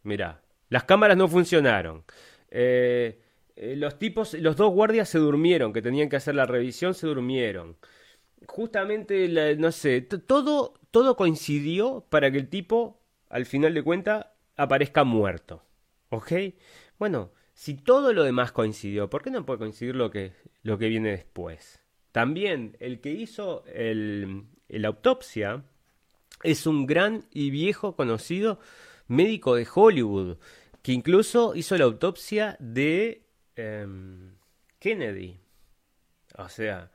mira, las cámaras no funcionaron. Eh, eh, los tipos, los dos guardias se durmieron, que tenían que hacer la revisión, se durmieron. Justamente, no sé, todo, todo coincidió para que el tipo, al final de cuentas, aparezca muerto. ¿Ok? Bueno, si todo lo demás coincidió, ¿por qué no puede coincidir lo que, lo que viene después? También el que hizo la autopsia es un gran y viejo conocido médico de Hollywood, que incluso hizo la autopsia de em, Kennedy. O sea,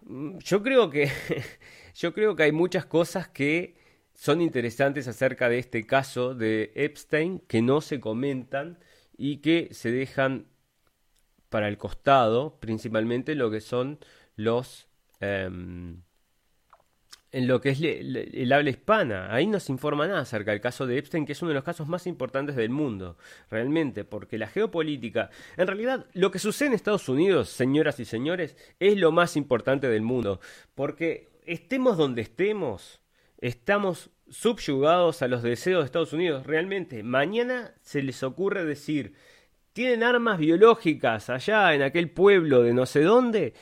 mm, yo creo que yo creo que hay muchas cosas que son interesantes acerca de este caso de Epstein que no se comentan y que se dejan para el costado, principalmente lo que son los... Em, en lo que es el habla hispana. Ahí no se informa nada acerca del caso de Epstein, que es uno de los casos más importantes del mundo, realmente, porque la geopolítica, en realidad, lo que sucede en Estados Unidos, señoras y señores, es lo más importante del mundo, porque estemos donde estemos, estamos subyugados a los deseos de Estados Unidos, realmente. Mañana se les ocurre decir, tienen armas biológicas allá en aquel pueblo de no sé dónde,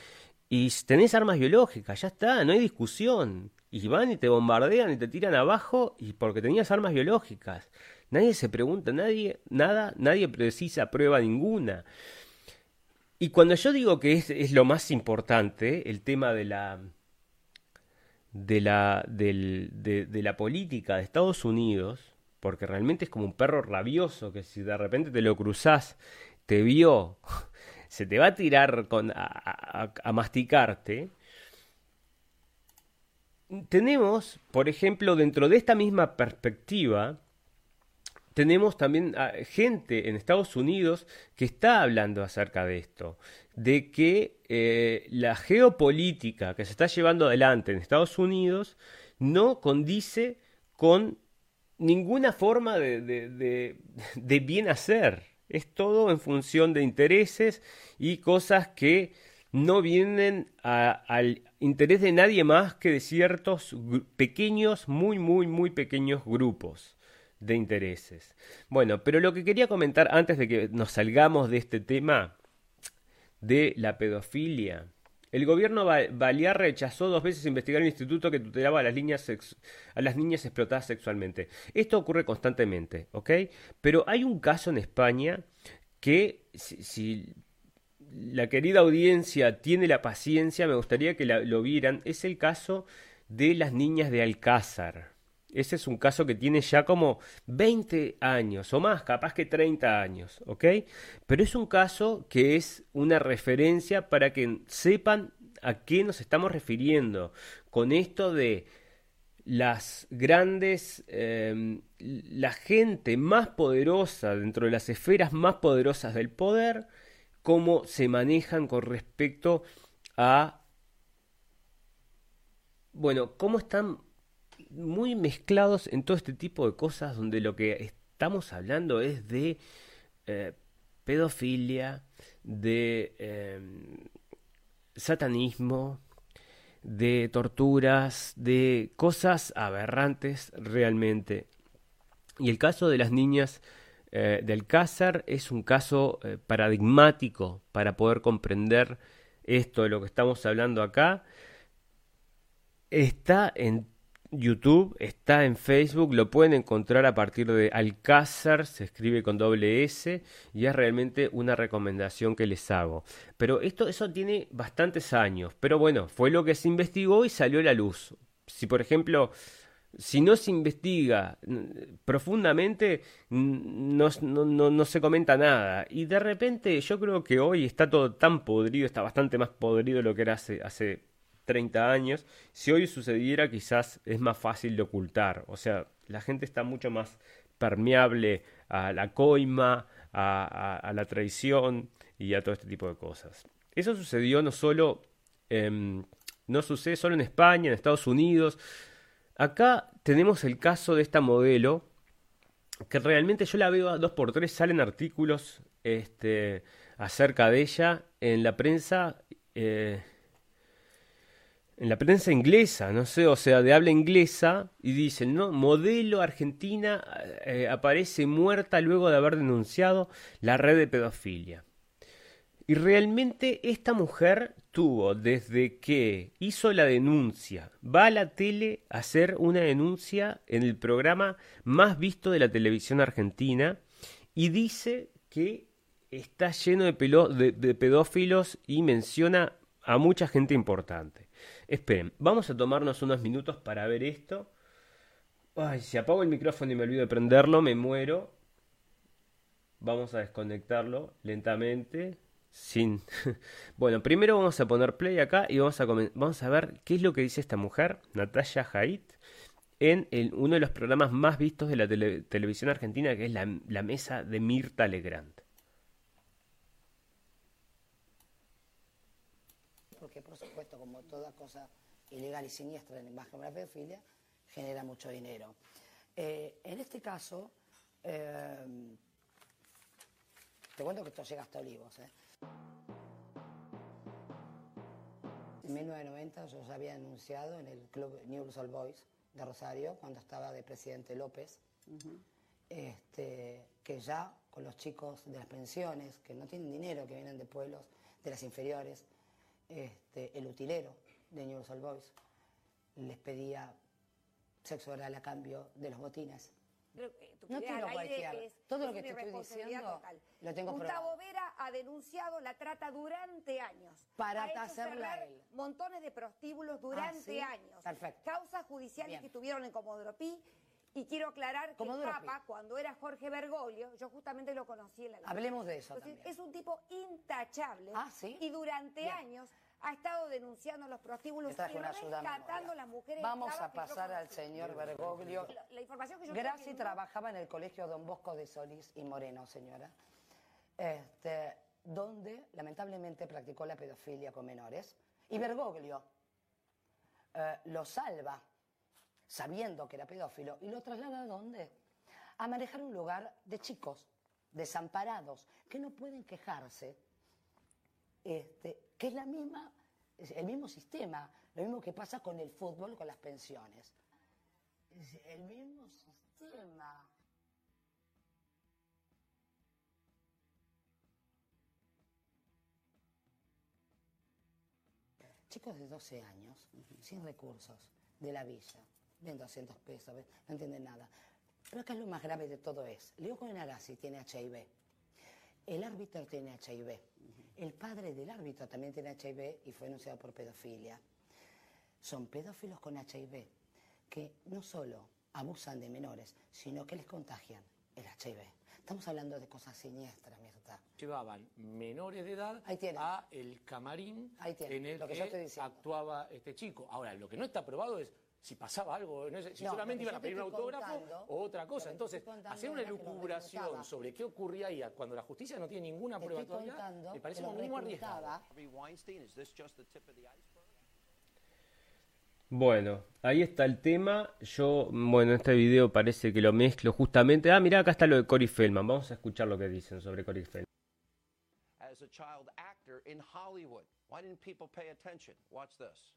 y tenés armas biológicas, ya está, no hay discusión. Y van y te bombardean y te tiran abajo y porque tenías armas biológicas. Nadie se pregunta, nadie, nada, nadie precisa prueba ninguna. Y cuando yo digo que es, es lo más importante, el tema de la, de la, de, de la política de Estados Unidos, porque realmente es como un perro rabioso que si de repente te lo cruzás, te vio, se te va a tirar con, a masticarte. Tenemos, por ejemplo, dentro de esta misma perspectiva, tenemos también gente en Estados Unidos que está hablando acerca de esto, de que eh, la geopolítica que se está llevando adelante en Estados Unidos no condice con ninguna forma de, bien hacer. Es todo en función de intereses y cosas que no vienen a- al interés de nadie más que de ciertos pequeños, muy, muy, muy pequeños grupos de intereses. Bueno, pero lo que quería comentar antes de que nos salgamos de este tema de la pedofilia. El gobierno ba- balear rechazó dos veces investigar un instituto que tutelaba a las, líneas a las niñas explotadas sexualmente. Esto ocurre constantemente, ¿ok? Pero hay un caso en España que, si, si la querida audiencia tiene la paciencia, me gustaría que la- lo vieran, es el caso de las niñas de Alcázar. Ese es un caso que tiene ya como 20 años o más, capaz que 30 años, ¿ok? Pero es un caso que es una referencia para que sepan a qué nos estamos refiriendo con esto de las grandes, eh, la gente más poderosa dentro de las esferas más poderosas del poder, cómo se manejan con respecto a, bueno, cómo están muy mezclados en todo este tipo de cosas donde lo que estamos hablando es de eh, pedofilia, de eh, satanismo, de torturas, de cosas aberrantes realmente. Y el caso de las niñas eh, de Alcázar es un caso eh, paradigmático para poder comprender esto de lo que estamos hablando acá. Está en YouTube, está en Facebook, lo pueden encontrar a partir de Alcázar, se escribe con doble S, y es realmente una recomendación que les hago. Pero esto, eso tiene bastantes años, pero bueno, fue lo que se investigó y salió a la luz. Si por ejemplo, si no se investiga profundamente, no se comenta nada. Y de repente yo creo que hoy está todo tan podrido, está bastante más podrido de lo que era hace, hace 30 años. Si hoy sucediera, quizás es más fácil de ocultar. O sea, la gente está mucho más permeable a la coima, a, la traición y a todo este tipo de cosas. Eso sucedió no solo, em, no sucede solo en España, en Estados Unidos. Acá tenemos el caso de esta modelo que realmente yo la veo a dos por tres, salen artículos este, acerca de ella en la prensa. eh, en la prensa inglesa, no sé, o sea, de habla inglesa, y dicen, ¿no? Modelo argentina eh, aparece muerta luego de haber denunciado la red de pedofilia. Y realmente esta mujer tuvo, desde que hizo la denuncia, va a la tele a hacer una denuncia en el programa más visto de la televisión argentina, y dice que está lleno de, de pedófilos y menciona a mucha gente importante. Esperen, vamos a tomarnos unos minutos para ver esto. Ay, si apago el micrófono y me olvido de prenderlo, me muero. Vamos a desconectarlo lentamente. Sin. bueno, primero vamos a poner play acá y vamos a, vamos a ver qué es lo que dice esta mujer, Natalia Haidt, en uno de los programas más vistos de la tele- televisión argentina, que es la, la mesa de Mirta Legrand. porque por supuesto, como toda cosa ilegal y siniestra en más que la pedofilia, genera mucho dinero. Eh, en este caso, eh, te cuento que esto llega hasta Olivos. ¿eh? En 1990 yo ya había anunciado en el club News All Boys de Rosario, cuando estaba de presidente López, este, que ya con los chicos de las pensiones, que no tienen dinero, que vienen de pueblos, de las inferiores, este, el utilero de News All Boys les pedía sexo oral a cambio de los botines. Pero, eh, No cualquiera. es, Todo lo que te estoy diciendo total. lo tengo Gustavo probado. Vera ha denunciado la trata durante años. Para ha hacerla él. montones de prostíbulos durante ¿sí? años. Perfecto. Causas judiciales Bien. que tuvieron en Comodoro Pi. Y quiero aclarar que Comodoro el Papa, cuando era Jorge Bergoglio, yo justamente lo conocí en la Hablemos de eso Entonces, también. es un tipo intachable. Ah, ¿sí? Y durante Bien. años ha estado denunciando los prostíbulos y rescatando las mujeres Vamos a pasar al señor Bergoglio. La, la información que yo Graci que trabajaba en el colegio Don Bosco de Solís y Moreno, señora, este, donde lamentablemente practicó la pedofilia con menores. Y Bergoglio eh, lo salva, sabiendo que era pedófilo, y lo traslada a dónde? A manejar un lugar de chicos, desamparados, que no pueden quejarse, este, que es la misma, es el mismo sistema, lo mismo que pasa con el fútbol, con las pensiones. Es el mismo sistema. Chicos de 12 años, sin recursos, de la villa, ven 200 pesos, no entienden nada. Pero acá lo más grave de todo es, Leo Cohen-Agassi tiene HIV, el árbitro tiene HIV, el padre del árbitro también tiene HIV y fue denunciado por pedofilia. Son pedófilos con HIV que no solo abusan de menores, sino que les contagian el HIV. Estamos hablando de cosas siniestras, Mirta. llevaban menores de edad a el camarín Ahí tiene, en el lo que que, actuaba este chico. Ahora, lo que no está probado es si pasaba algo, no sé, si No, solamente iban a pedir un autógrafo contando- o otra cosa. Entonces, hacer una reclutaba. sobre qué ocurría ahí cuando la justicia no tiene ninguna Te prueba todavía, me parece un mínimo arriesgado. Bueno, ahí está el tema. Yo, bueno, en este video parece que lo mezclo justamente. Ah, mira, acá está lo de Cory Feldman. Vamos a escuchar lo que dicen sobre Cory Feldman. As a child actor in Hollywood. Why didn't people pay attention? Watch this.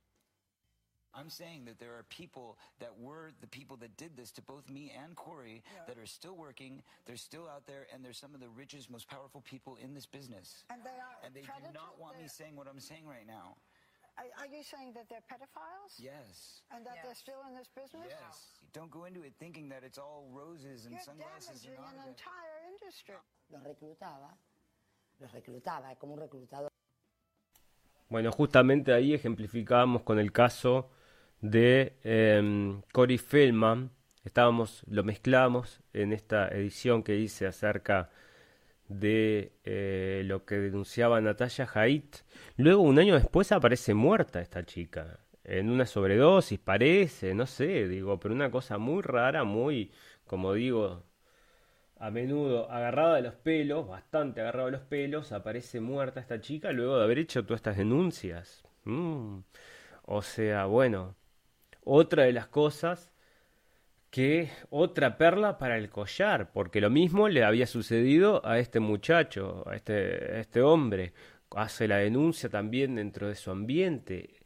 I'm saying that there are people that were the people that did this to both me and Corey that are still working, they're still out there, and they're some of the richest, most powerful people in this business. And they are And they do not want me saying what I'm saying right now. Are, are you saying that they're pedophiles? Yes. And that they're still in this business? Yes. Don't go into it thinking that it's all roses and You're sunglasses and damaging an autographs. entire industry. Los reclutaba, los reclutaba como un reclutador. Bueno, justamente ahí ejemplificábamos con el caso de em, Cory Feldman. Estábamos, lo mezclamos en esta edición que hice acerca de eh, lo que denunciaba Natalia Haidt. Luego, un año después, aparece muerta esta chica. En una sobredosis, parece, no sé, digo, pero una cosa muy rara, muy, como digo, a menudo agarrada de los pelos, bastante agarrada de los pelos, aparece muerta esta chica luego de haber hecho todas estas denuncias. Mm. O sea, bueno, otra de las cosas que otra perla para el collar, porque lo mismo le había sucedido a este muchacho, a este, este hombre. Hace la denuncia también dentro de su ambiente.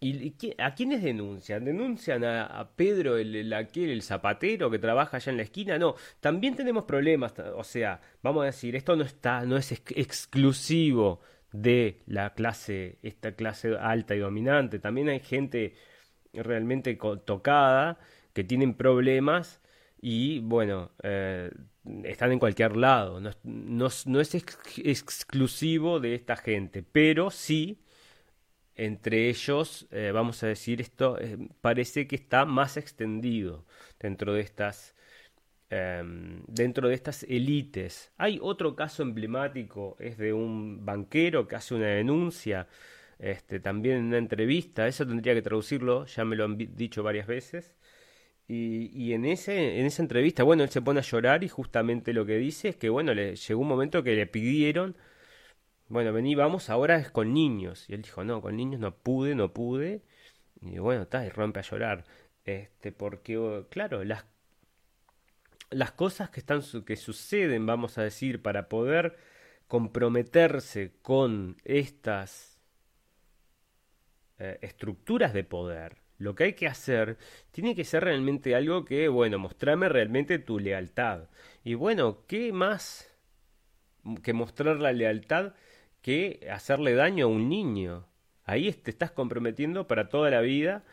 ¿Y a quiénes denuncian? ¿Denuncian a, Pedro, el, el aquel, el zapatero que trabaja allá en la esquina? No, también tenemos problemas. O sea, vamos a decir, esto no está, no es ex- exclusivo de la clase, esta clase alta y dominante. También hay gente realmente tocada que tienen problemas y bueno, eh, están en cualquier lado. No, no no es ex- exclusivo de esta gente, pero sí entre ellos, eh, vamos a decir, esto eh, parece que está más extendido dentro de estas em, dentro de estas élites. Hay otro caso emblemático, es de un banquero que hace una denuncia, este, también en una entrevista, eso tendría que traducirlo, ya me lo han dicho varias veces. Y, y en, ese, en esa entrevista, bueno, él se pone a llorar y justamente lo que dice es que, bueno, le llegó un momento que le pidieron bueno, vení, vamos, ahora es con niños. Y él dijo, no, con niños no pude, no pude. Y bueno, está, y rompe a llorar. Este, porque, claro, las, las cosas que están que suceden, vamos a decir, para poder comprometerse con estas eh, estructuras de poder, lo que hay que hacer tiene que ser realmente algo que, bueno, mostrarme realmente tu lealtad. Y bueno, ¿qué más que mostrar la lealtad que hacerle daño a un niño. Ahí te estás comprometiendo para toda la vida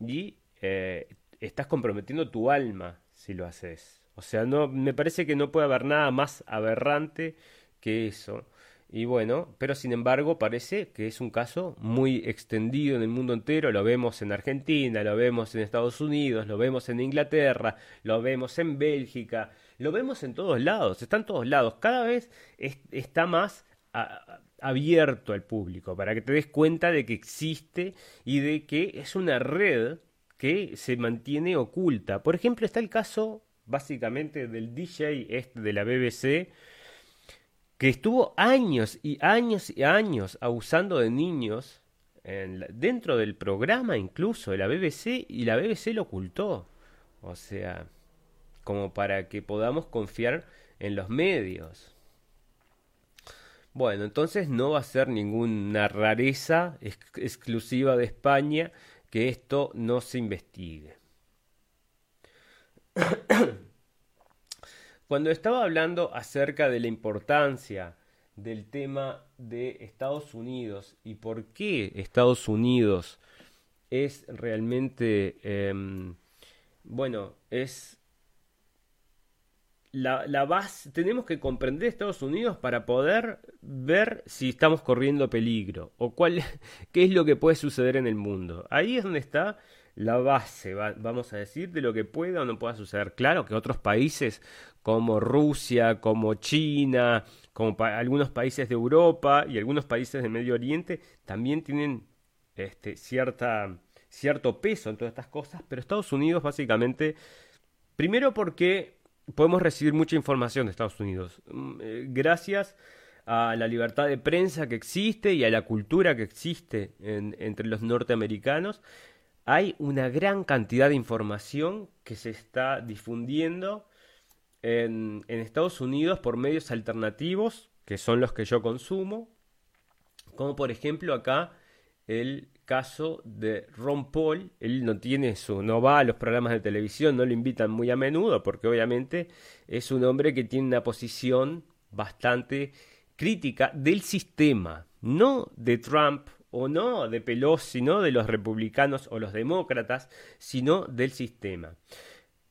y eh, estás comprometiendo tu alma si lo haces. O sea, no, me parece que no puede haber nada más aberrante que eso. Y bueno, pero sin embargo parece que es un caso muy extendido en el mundo entero. Lo vemos en Argentina, lo vemos en Estados Unidos, lo vemos en Inglaterra, lo vemos en Bélgica, lo vemos en todos lados, está en todos lados. Cada vez está más abierto al público para que te des cuenta de que existe y de que es una red que se mantiene oculta. Por ejemplo, está el caso básicamente del DJ este de la BBC que estuvo años y años y años abusando de niños dentro del programa incluso de la BBC y la BBC lo ocultó. O sea, como para que podamos confiar en los medios. Bueno, entonces no va a ser ninguna rareza exclusiva de España que esto no se investigue. Cuando estaba hablando acerca de la importancia del tema de Estados Unidos y por qué Estados Unidos es realmente, em, bueno, es la, la, base, tenemos que comprender Estados Unidos para poder ver si estamos corriendo peligro o cuál, qué es lo que puede suceder en el mundo. Ahí es donde está la base, vamos a decir, de lo que pueda o no pueda suceder. Claro que otros países como Rusia, como China, como algunos países de Europa y algunos países del Medio Oriente también tienen este, cierta, cierto peso en todas estas cosas, pero Estados Unidos básicamente, primero porque podemos recibir mucha información de Estados Unidos, mm, eh, gracias a la libertad de prensa que existe y a la cultura que existe entre los norteamericanos, hay una gran cantidad de información que se está difundiendo en, Estados Unidos por medios alternativos, que son los que yo consumo, como por ejemplo acá el caso de Ron Paul, él no tiene su, no va a los programas de televisión, no lo invitan muy a menudo, porque obviamente es un hombre que tiene una posición bastante crítica del sistema, no de Trump o no de Pelosi, no de los republicanos o los demócratas, sino del sistema.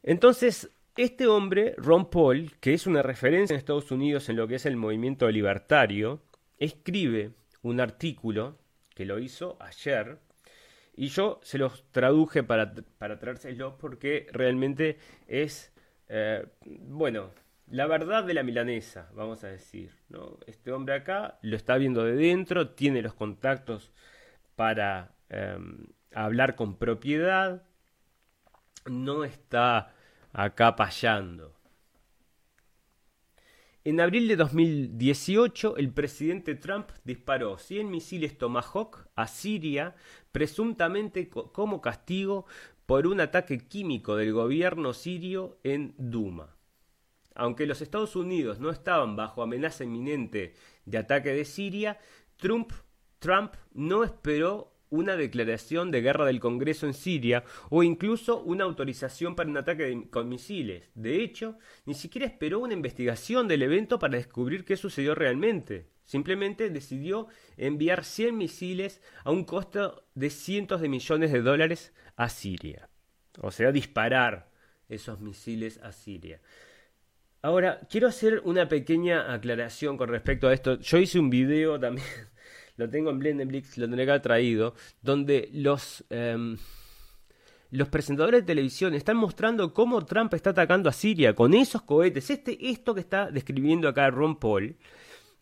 Entonces, este hombre, Ron Paul, que es una referencia en Estados Unidos en lo que es el movimiento libertario, escribe un artículo que lo hizo ayer y yo se los traduje para, para traérselos porque realmente es, eh, bueno, la verdad de la milanesa, vamos a decir. ¿no? Este hombre acá lo está viendo de dentro, tiene los contactos para em, hablar con propiedad, no está acá. En abril de 2018, el presidente Trump disparó 100 misiles Tomahawk a Siria, presuntamente como castigo por un ataque químico del gobierno sirio en Duma. Aunque los Estados Unidos no estaban bajo amenaza inminente de ataque de Siria, Trump, Trump no esperó una declaración de guerra del Congreso en Siria o incluso una autorización para un ataque con misiles. De hecho, ni siquiera esperó una investigación del evento para descubrir qué sucedió realmente. Simplemente decidió enviar 100 misiles a un costo de cientos de millones de dólares a Siria. O sea, disparar esos misiles a Siria. Ahora, quiero hacer una pequeña aclaración con respecto a esto. Yo hice un video también lo tengo en Blendenblix, lo tendré acá traído, donde los, em, los presentadores de televisión están mostrando cómo Trump está atacando a Siria con esos cohetes. Este, esto que está describiendo acá Ron Paul.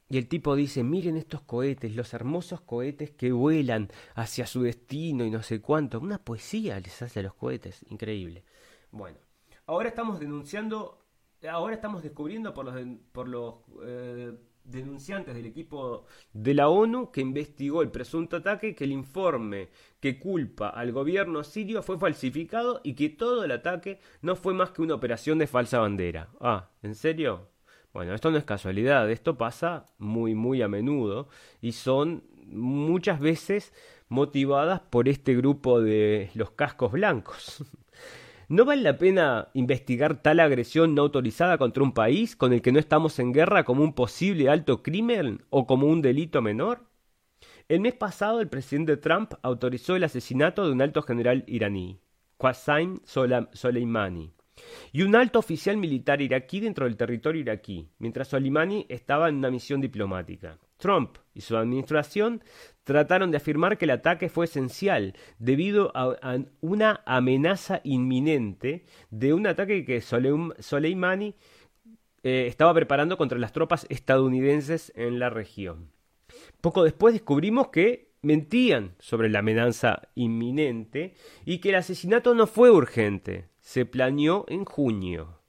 Y el tipo dice, miren estos cohetes, los hermosos cohetes que vuelan hacia su destino y no sé cuánto. Una poesía les hace a los cohetes, increíble. Bueno, ahora estamos denunciando, ahora estamos descubriendo por los, por los eh, denunciantes del equipo de la ONU que investigó el presunto ataque que el informe que culpa al gobierno sirio fue falsificado y que todo el ataque no fue más que una operación de falsa bandera. Ah, ¿en serio? Bueno, esto no es casualidad, esto pasa muy muy a menudo y son muchas veces motivadas por este grupo de los cascos blancos. ¿No vale la pena investigar tal agresión no autorizada contra un país con el que no estamos en guerra como un posible alto crimen o como un delito menor? El mes pasado el presidente Trump autorizó el asesinato de un alto general iraní, Qasem Soleimani, y un alto oficial militar iraquí dentro del territorio iraquí, mientras Soleimani estaba en una misión diplomática. Trump y su administración trataron de afirmar que el ataque fue esencial debido a, una amenaza inminente de un ataque que Soleim- Soleimani eh, estaba preparando contra las tropas estadounidenses en la región. Poco después descubrimos que mentían sobre la amenaza inminente y que el asesinato no fue urgente, se planeó en junio.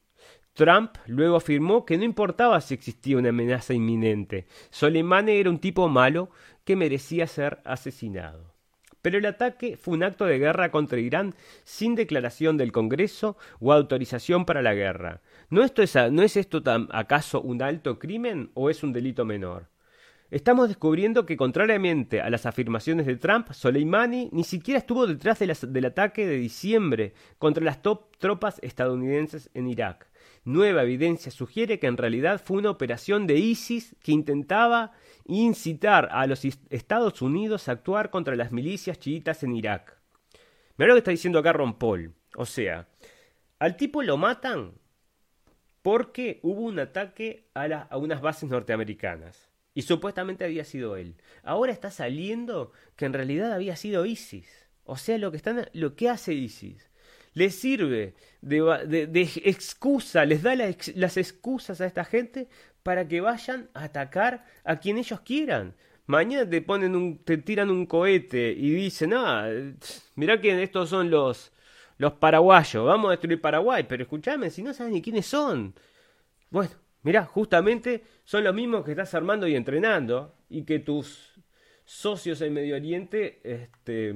Trump luego afirmó que no importaba si existía una amenaza inminente, Soleimani era un tipo malo que merecía ser asesinado. Pero el ataque fue un acto de guerra contra Irán sin declaración del Congreso o autorización para la guerra. ¿No, es, ¿no es esto acaso un alto crimen o es un delito menor? Estamos descubriendo que, contrariamente a las afirmaciones de Trump, Soleimani ni siquiera estuvo detrás del ataque de diciembre contra las top tropas estadounidenses en Irak. Nueva evidencia sugiere que en realidad fue una operación de ISIS que intentaba incitar a los Estados Unidos a actuar contra las milicias chiitas en Irak. Mira lo que está diciendo acá Ron Paul. O sea, al tipo lo matan porque hubo un ataque a unas bases norteamericanas. Y supuestamente había sido él. Ahora está saliendo que en realidad había sido ISIS. O sea, lo que, están, lo que hace ISIS. Les sirve de, excusa, les da las excusas a esta gente para que vayan a atacar a quien ellos quieran. Mañana te ponen un, te tiran un cohete y dicen, ah, mirá que estos son los, los paraguayos, vamos a destruir Paraguay, pero escúchame, si no sabes ni quiénes son. Bueno, mirá, justamente son los mismos que estás armando y entrenando y que tus socios en Medio Oriente este,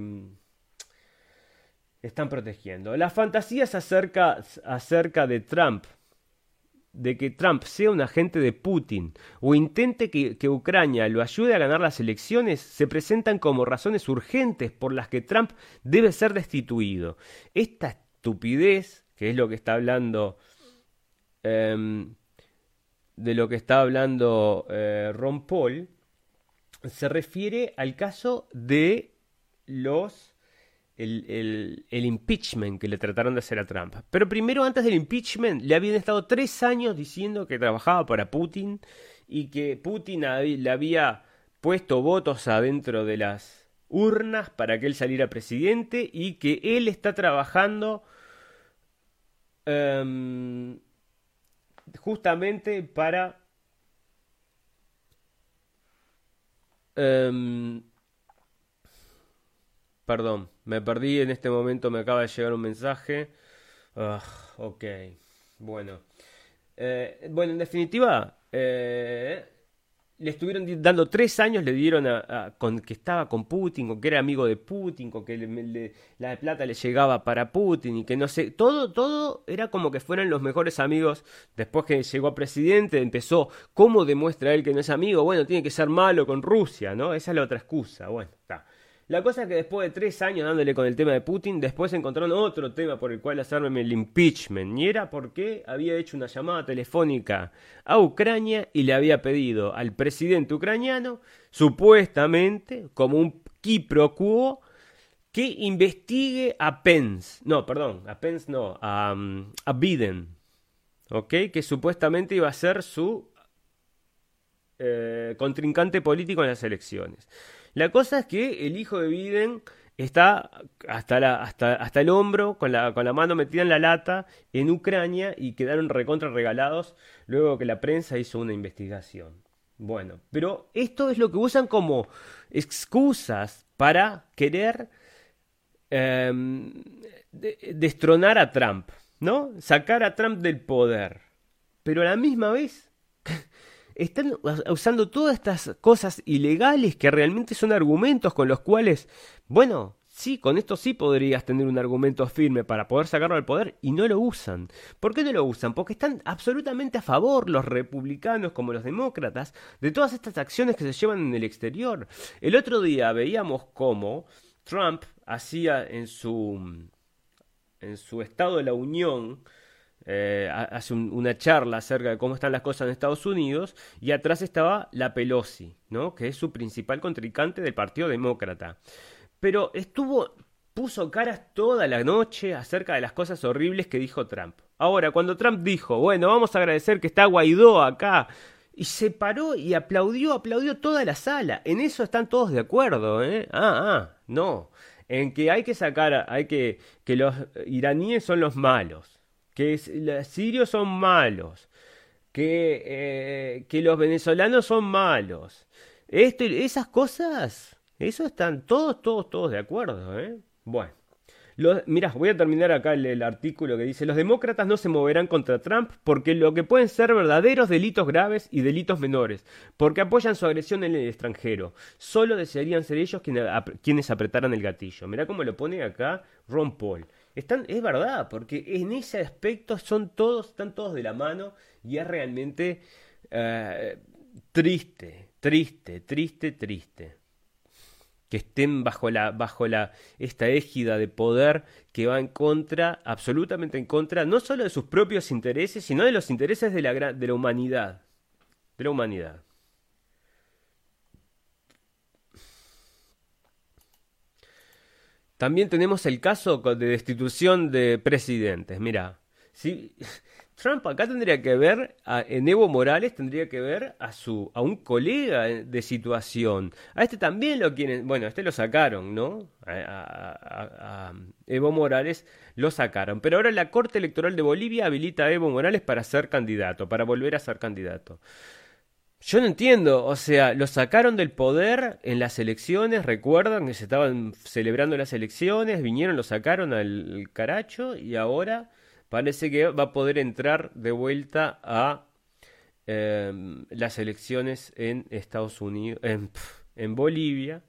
están protegiendo. Las fantasías acerca, acerca de Trump, de que Trump sea un agente de Putin o intente que, que Ucrania lo ayude a ganar las elecciones, se presentan como razones urgentes por las que Trump debe ser destituido. Esta estupidez, que es lo que está hablando... em, de lo que está hablando eh, Ron Paul se refiere al caso de los el, el- el impeachment que le trataron de hacer a Trump. Pero primero, antes del impeachment, le habían estado tres años diciendo que trabajaba para Putin y que Putin le había puesto votos adentro de las urnas para que él saliera presidente y que él está trabajando em, justamente para em, perdón, me perdí en este momento, me acaba de llegar un mensaje. Ah, ok, bueno. Eh, bueno, en definitiva, eh, le estuvieron dando tres años, le dieron a, a- con que estaba con Putin, con que era amigo de Putin, con que le- le- la plata le llegaba para Putin y que no sé, todo, todo era como que fueran los mejores amigos. Después que llegó a presidente, empezó, ¿cómo demuestra él que no es amigo? Bueno, tiene que ser malo con Rusia, ¿no? Esa es la otra excusa, bueno, está. La cosa es que después de tres años dándole con el tema de Putin, después encontraron otro tema por el cual hacerme el impeachment. Y era porque había hecho una llamada telefónica a Ucrania y le había pedido al presidente ucraniano, supuestamente, como un qui pro quo, que investigue a Pence. No, perdón, a Pence no, a, a Biden. ¿Ok? Que supuestamente iba a ser su eh, contrincante político en las elecciones. La cosa es que el hijo de Biden está hasta, la, hasta, hasta el hombro, con la, mano metida en la lata, en Ucrania y quedaron recontra regalados luego que la prensa hizo una investigación. Bueno, pero esto es lo que usan como excusas para querer em, de- destronar a Trump, ¿no? Sacar a Trump del poder. Pero a la misma vez están us- usando todas estas cosas ilegales que realmente son argumentos con los cuales, bueno, sí, con esto sí podrías tener un argumento firme para poder sacarlo al poder y no lo usan. ¿Por qué no lo usan? Porque están absolutamente a favor los republicanos como los demócratas de todas estas acciones que se llevan en el exterior. El otro día veíamos cómo Trump hacía en su en su estado de la Unión eh, ha- hace un- una charla acerca de cómo están las cosas en Estados Unidos y atrás estaba la Pelosi, ¿no? Que es su principal contrincante del Partido Demócrata. Pero estuvo puso caras toda la noche acerca de las cosas horribles que dijo Trump. Ahora, cuando Trump dijo, bueno, vamos a agradecer que está Guaidó acá, y se paró y aplaudió, aplaudió toda la sala. En eso están todos de acuerdo, ¿eh? Ah, ah, no. En que hay que sacar, hay que, que los iraníes son los malos, que los sirios son malos, que, eh, que los venezolanos son malos. Esto, esas cosas, eso están todos, todos, todos de acuerdo, ¿eh? Bueno. Mira, voy a terminar acá el, artículo que dice, los demócratas no se moverán contra Trump porque lo que pueden ser verdaderos delitos graves y delitos menores, porque apoyan su agresión en el extranjero. Solo desearían ser ellos quienes, apretaran el gatillo. Mira cómo lo pone acá Ron Paul. Es verdad, porque en ese aspecto son todos, están todos de la mano y es realmente eh, triste, triste, triste, triste que estén bajo la bajo la esta égida de poder que va en contra, absolutamente en contra, no solo de sus propios intereses, sino de los intereses de la de la humanidad, de la humanidad. También tenemos el caso de destitución de presidentes. Mira, si Trump acá tendría que ver, en Evo Morales tendría que ver a su a un colega de situación. A este también lo quieren, bueno, a este lo sacaron, ¿no? A, Evo Morales lo sacaron. Pero ahora la Corte Electoral de Bolivia habilita a Evo Morales para ser candidato, para volver a ser candidato. Yo no entiendo, o sea, lo sacaron del poder en las elecciones, recuerdan que se estaban celebrando las elecciones, vinieron, lo sacaron al caracho y ahora parece que va a poder entrar de vuelta a em, las elecciones en Estados Unidos, en, Bolivia,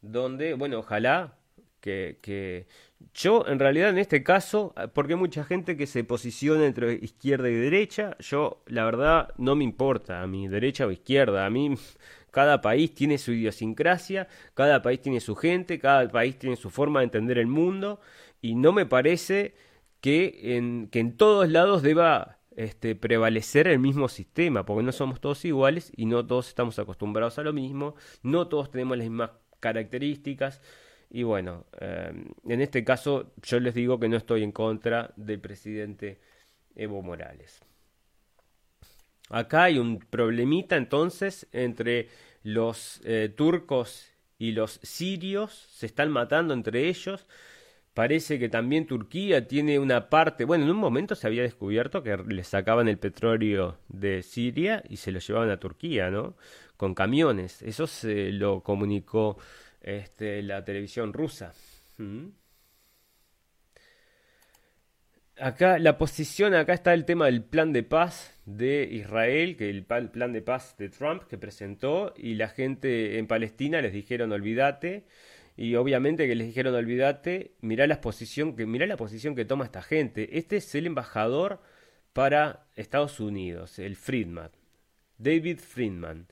donde, bueno, ojalá que, que, yo en realidad en este caso, porque hay mucha gente que se posiciona entre izquierda y derecha, yo la verdad no me importa a mi derecha o izquierda, a mí cada país tiene su idiosincrasia, cada país tiene su gente, cada país tiene su forma de entender el mundo y no me parece que en, que en todos lados deba este, prevalecer el mismo sistema, porque no somos todos iguales y no todos estamos acostumbrados a lo mismo, no todos tenemos las mismas características. Y bueno, eh, en este caso yo les digo que no estoy en contra del presidente Evo Morales. Acá hay un problemita entonces entre los eh, turcos y los sirios, se están matando entre ellos. Parece que también Turquía tiene una parte, bueno, en un momento se había descubierto que le sacaban el petróleo de Siria y se lo llevaban a Turquía, ¿no? Con camiones. Eso se lo comunicó este, la televisión rusa. ¿Mm? Acá, la posición, acá está el tema del plan de paz de Israel, que el plan de paz de Trump que presentó, y la gente en Palestina les dijeron olvídate y obviamente que les dijeron olvídate, mirá la posición que mirá la posición que toma esta gente. Este es el embajador para Estados Unidos, el Friedman, David Friedman.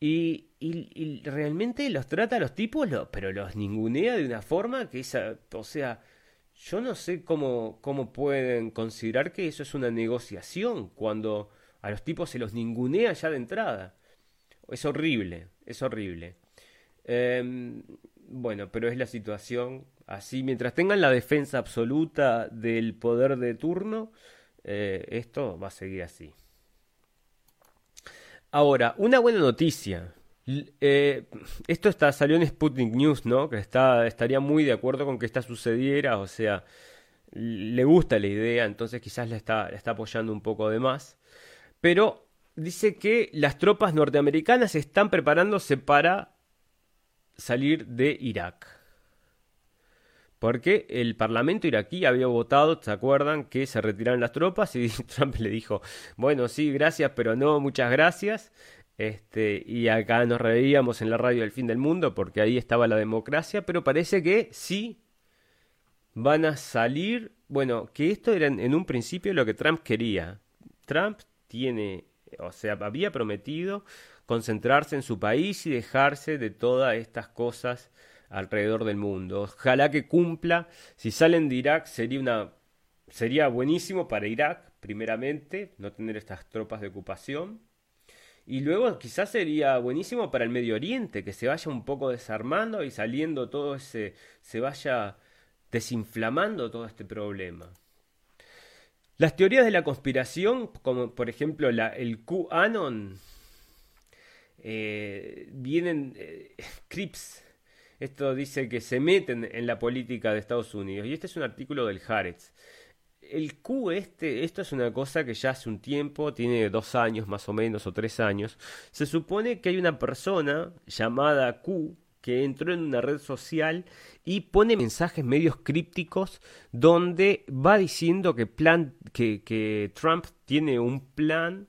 Y, y, realmente los trata a los tipos, pero los ningunea de una forma que esa, o sea, yo no sé cómo, cómo pueden considerar que eso es una negociación cuando a los tipos se los ningunea ya de entrada. Es horrible, es horrible. Eh, bueno, pero es la situación así. Mientras tengan la defensa absoluta del poder de turno, eh, esto va a seguir así. Ahora, una buena noticia. Eh, esto está, salió en Sputnik News, ¿no? Que está, estaría muy de acuerdo con que esta sucediera, o sea, le gusta la idea, entonces quizás la está, está apoyando un poco de más. Pero dice que las tropas norteamericanas están preparándose para salir de Irak. Porque el parlamento iraquí había votado, ¿se acuerdan? Que se retiraran las tropas y Trump le dijo, bueno, sí, gracias, pero no, muchas gracias. Este, y acá nos reíamos en la radio del fin del mundo porque ahí estaba la democracia, pero parece que sí van a salir, bueno, que esto era en un principio lo que Trump quería. Trump tiene, o sea, había prometido concentrarse en su país y dejarse de todas estas cosas alrededor del mundo. Ojalá que cumpla. Si salen de Irak sería una sería buenísimo para Irak, primeramente, no tener estas tropas de ocupación. Y luego quizás sería buenísimo para el Medio Oriente, que se vaya un poco desarmando y saliendo todo ese, se vaya desinflamando todo este problema. Las teorías de la conspiración, como por ejemplo la, el QAnon, eh, vienen eh. Esto dice que se meten en la política de Estados Unidos. Y este es un artículo del Haaretz. El Q este, esto es una cosa que ya hace un tiempo, tiene dos años más o menos, o tres años. Se supone que hay una persona llamada Q que entró en una red social y pone mensajes medios crípticos donde va diciendo que, plan, que, que Trump tiene un plan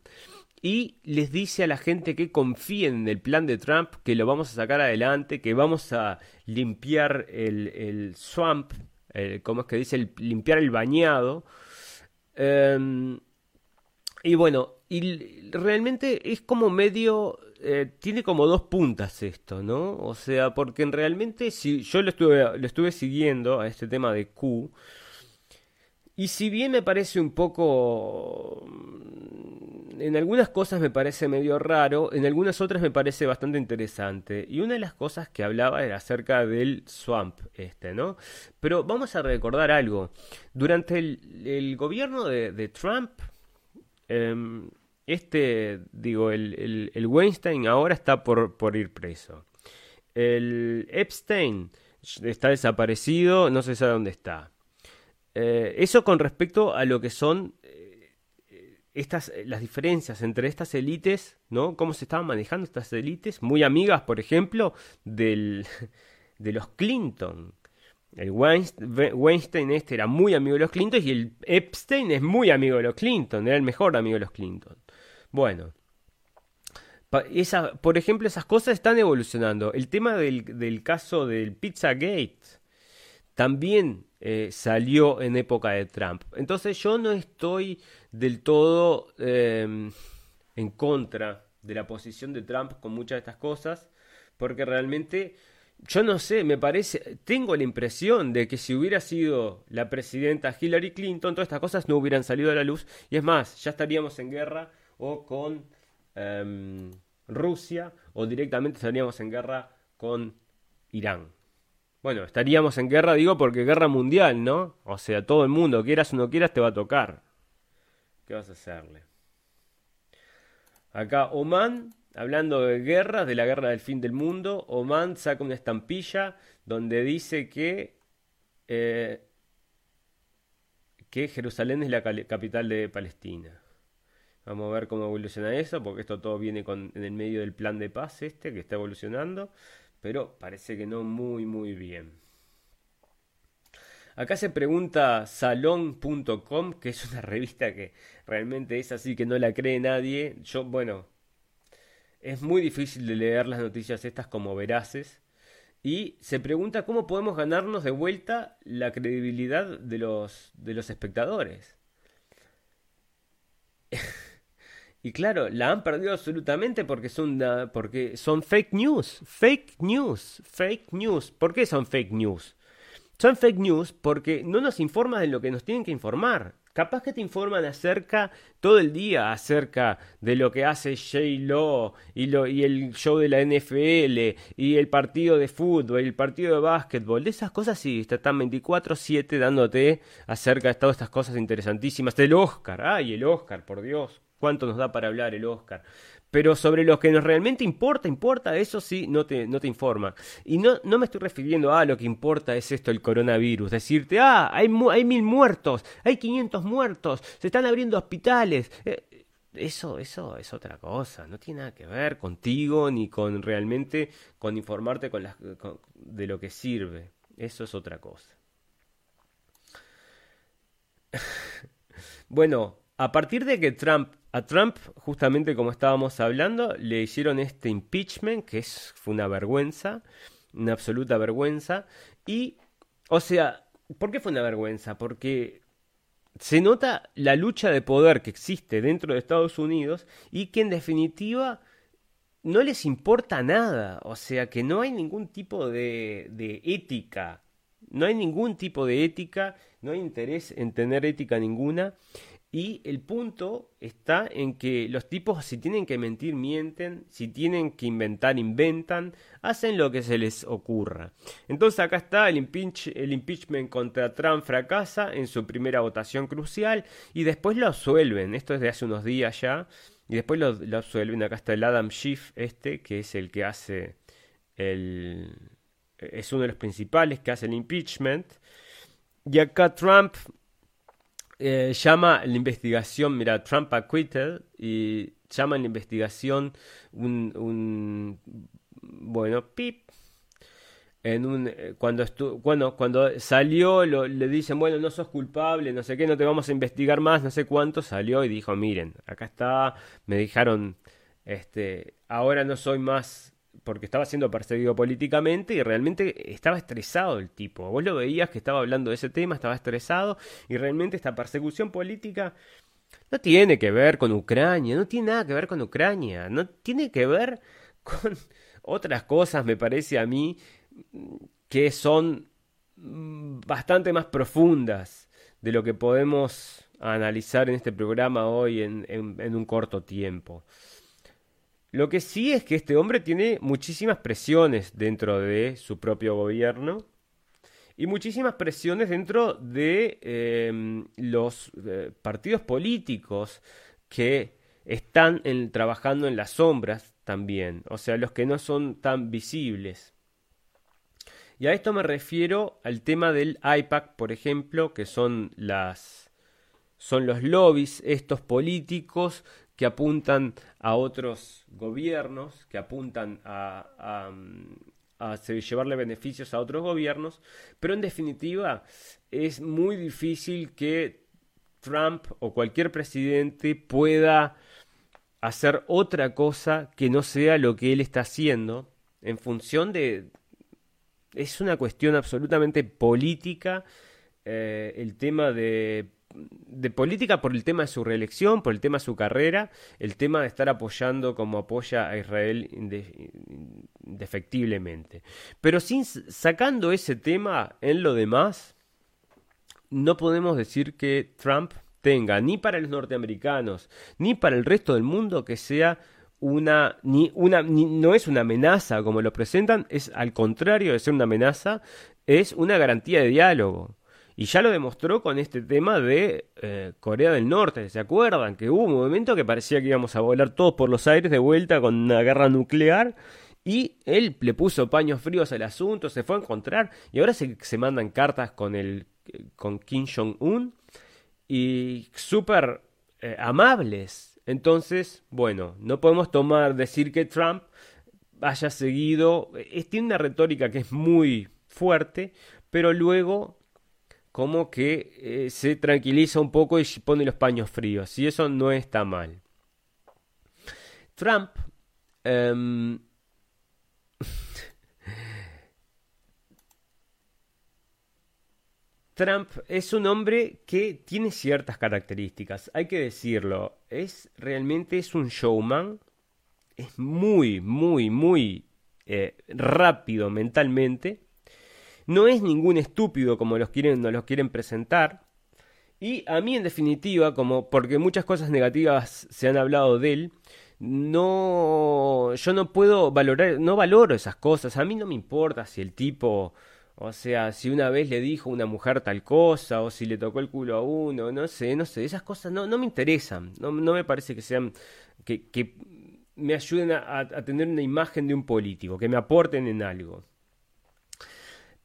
y les dice a la gente que confíen en el plan de Trump, que lo vamos a sacar adelante, que vamos a limpiar el, el swamp, el, ¿cómo es que dice? El, limpiar el bañado. Em, y bueno, y realmente es como medio, eh, tiene como dos puntas esto, ¿no? O sea, porque realmente si yo lo estuve, lo estuve siguiendo a este tema de Q, y si bien me parece un poco en algunas cosas me parece medio raro, en algunas otras me parece bastante interesante. Y una de las cosas que hablaba era acerca del swamp este, ¿no? Pero vamos a recordar algo. Durante el, gobierno de, Trump, em, este, digo, el, el, Weinstein ahora está por, por ir preso. El Epstein está desaparecido, no se sabe dónde está. Eh, eso con respecto a lo que son estas, eh, las diferencias entre estas élites, ¿no? Cómo se estaban manejando estas élites, muy amigas, por ejemplo, del, de los Clinton. El Weinstein este era muy amigo de los Clinton y el Epstein es muy amigo de los Clinton, era el mejor amigo de los Clinton. Bueno, esa, por ejemplo, esas cosas están evolucionando. El tema del, del caso del Pizzagate también eh, salió en época de Trump. Entonces yo no estoy del todo em, en contra de la posición de Trump con muchas de estas cosas, porque realmente yo no sé, me parece, tengo la impresión de que si hubiera sido la presidenta Hillary Clinton, todas estas cosas no hubieran salido a la luz, y es más, ya estaríamos en guerra o con em, Rusia, o directamente estaríamos en guerra con Irán. Bueno, estaríamos en guerra, digo, porque guerra mundial, ¿no? O sea, todo el mundo, quieras o no quieras, te va a tocar. ¿Qué vas a hacerle? Acá Oman, hablando de guerras, de la guerra del fin del mundo, Oman saca una estampilla donde dice que, eh, que Jerusalén es la capital de Palestina. Vamos a ver cómo evoluciona eso, porque esto todo viene en el medio del plan de paz este que está evolucionando pero parece que no muy muy bien. Acá se pregunta salón.com, que es una revista que realmente es así que no la cree nadie. Yo, bueno, es muy difícil de leer las noticias estas como veraces. Y se pregunta cómo podemos ganarnos de vuelta la credibilidad de los, de los espectadores. Y claro, la han perdido absolutamente porque son, porque son fake news, fake news, fake news. ¿Por qué son fake news? Son fake news porque no nos informan de lo que nos tienen que informar. Capaz que te informan acerca todo el día acerca de lo que hace J. Lo y, lo y el show de la NFL y el partido de fútbol, el partido de básquetbol. De esas cosas sí, están 24-7 dándote acerca de todas estas cosas interesantísimas. Del Oscar, ay, el Oscar, por Dios cuánto nos da para hablar el Oscar. Pero sobre lo que nos realmente importa, importa, eso sí, no te, no te informa. Y no, no me estoy refiriendo a lo que importa es esto, el coronavirus. Decirte, ah, hay, hay mil muertos, hay 500 muertos, se están abriendo hospitales. Eh, eso, eso es otra cosa, no tiene nada que ver contigo ni con realmente con informarte con las, de lo que sirve. Eso es otra cosa. bueno, a partir de que Trump a Trump, justamente como estábamos hablando, le hicieron este impeachment, que es, fue una vergüenza, una absoluta vergüenza. Y, o sea, ¿por qué fue una vergüenza? Porque se nota la lucha de poder que existe dentro de Estados Unidos y que en definitiva no les importa nada. O sea, que no hay ningún tipo de, de ética. No hay ningún tipo de ética, no hay interés en tener ética ninguna. Y el punto está en que los tipos si tienen que mentir, mienten, si tienen que inventar, inventan, hacen lo que se les ocurra. Entonces acá está el, impeachment contra Trump fracasa en su primera votación crucial y después lo absuelven. Esto es de hace unos días ya. Y después lo, lo absuelven. Acá está el Adam Schiff este, que es el que hace el... es uno de los principales que hace el impeachment. Y acá Trump eh, llama la investigación, mira, Trump acquitted y llama la investigación un, bueno, pip. En un, eh, cuando, cuando, cuando salió le dicen, bueno, no sos culpable, no sé qué, no te vamos a investigar más, no sé cuánto, salió y dijo, miren, acá está, me dijeron, este, ahora no soy más porque estaba siendo perseguido políticamente y realmente estaba estresado el tipo. Vos lo veías que estaba hablando de ese tema, estaba estresado y realmente esta persecución política no tiene que ver con Ucrania, no tiene nada que ver con Ucrania, no tiene que ver con otras cosas, me parece a mí, que son bastante más profundas de lo que podemos analizar en este programa hoy en, en un corto tiempo. Lo que sí es que este hombre tiene muchísimas presiones dentro de su propio gobierno y muchísimas presiones dentro de em, los eh, partidos políticos que están trabajando en las sombras también, o sea, los que no son tan visibles. Y a esto me refiero al tema del IPAC, por ejemplo, que son las son los lobbies estos políticos que apuntan a otros gobiernos, que apuntan a, llevarle beneficios a otros gobiernos, pero en definitiva es muy difícil que Trump o cualquier presidente pueda hacer otra cosa que no sea lo que él está haciendo en función de... Es una cuestión absolutamente política eh, el tema de de política por el tema de su reelección, por el tema de su carrera, el tema de estar apoyando como apoya a Israel indefectiblemente. Pero sin sacando ese tema en lo demás, no podemos decir que Trump tenga ni para los norteamericanos ni para el resto del mundo que sea una ni una no es una amenaza como lo presentan, es al contrario de ser una amenaza, es una garantía de diálogo. Y ya lo demostró con este tema de eh, Corea del Norte. ¿Se acuerdan? Que hubo un momento que parecía que íbamos a volar todos por los aires de vuelta con una guerra nuclear. Y él le puso paños fríos al asunto, se fue a encontrar. Y ahora se, se mandan cartas con, el, con Kim Jong-un. Y súper eh, amables. Entonces, bueno, no podemos tomar, decir que Trump haya seguido. tiene una retórica que es muy fuerte, pero luego como que eh, se tranquiliza un poco y pone los paños fríos. Y eso no está mal. Trump. Em, Trump es un hombre que tiene ciertas características, hay que decirlo. Es realmente es un showman. Es muy, muy, muy eh, rápido mentalmente no es ningún estúpido como los quieren, nos los quieren presentar. Y a mí, en definitiva, como porque muchas cosas negativas se han hablado de él, no, yo no puedo valorar, no valoro esas cosas. A mí no me importa si el tipo, o sea, si una vez le dijo a una mujer tal cosa, o si le tocó el culo a uno, no sé, no sé, esas cosas no, no me interesan. No, no me parece que sean, que, que me ayuden a tener una imagen de un político, que me aporten en algo.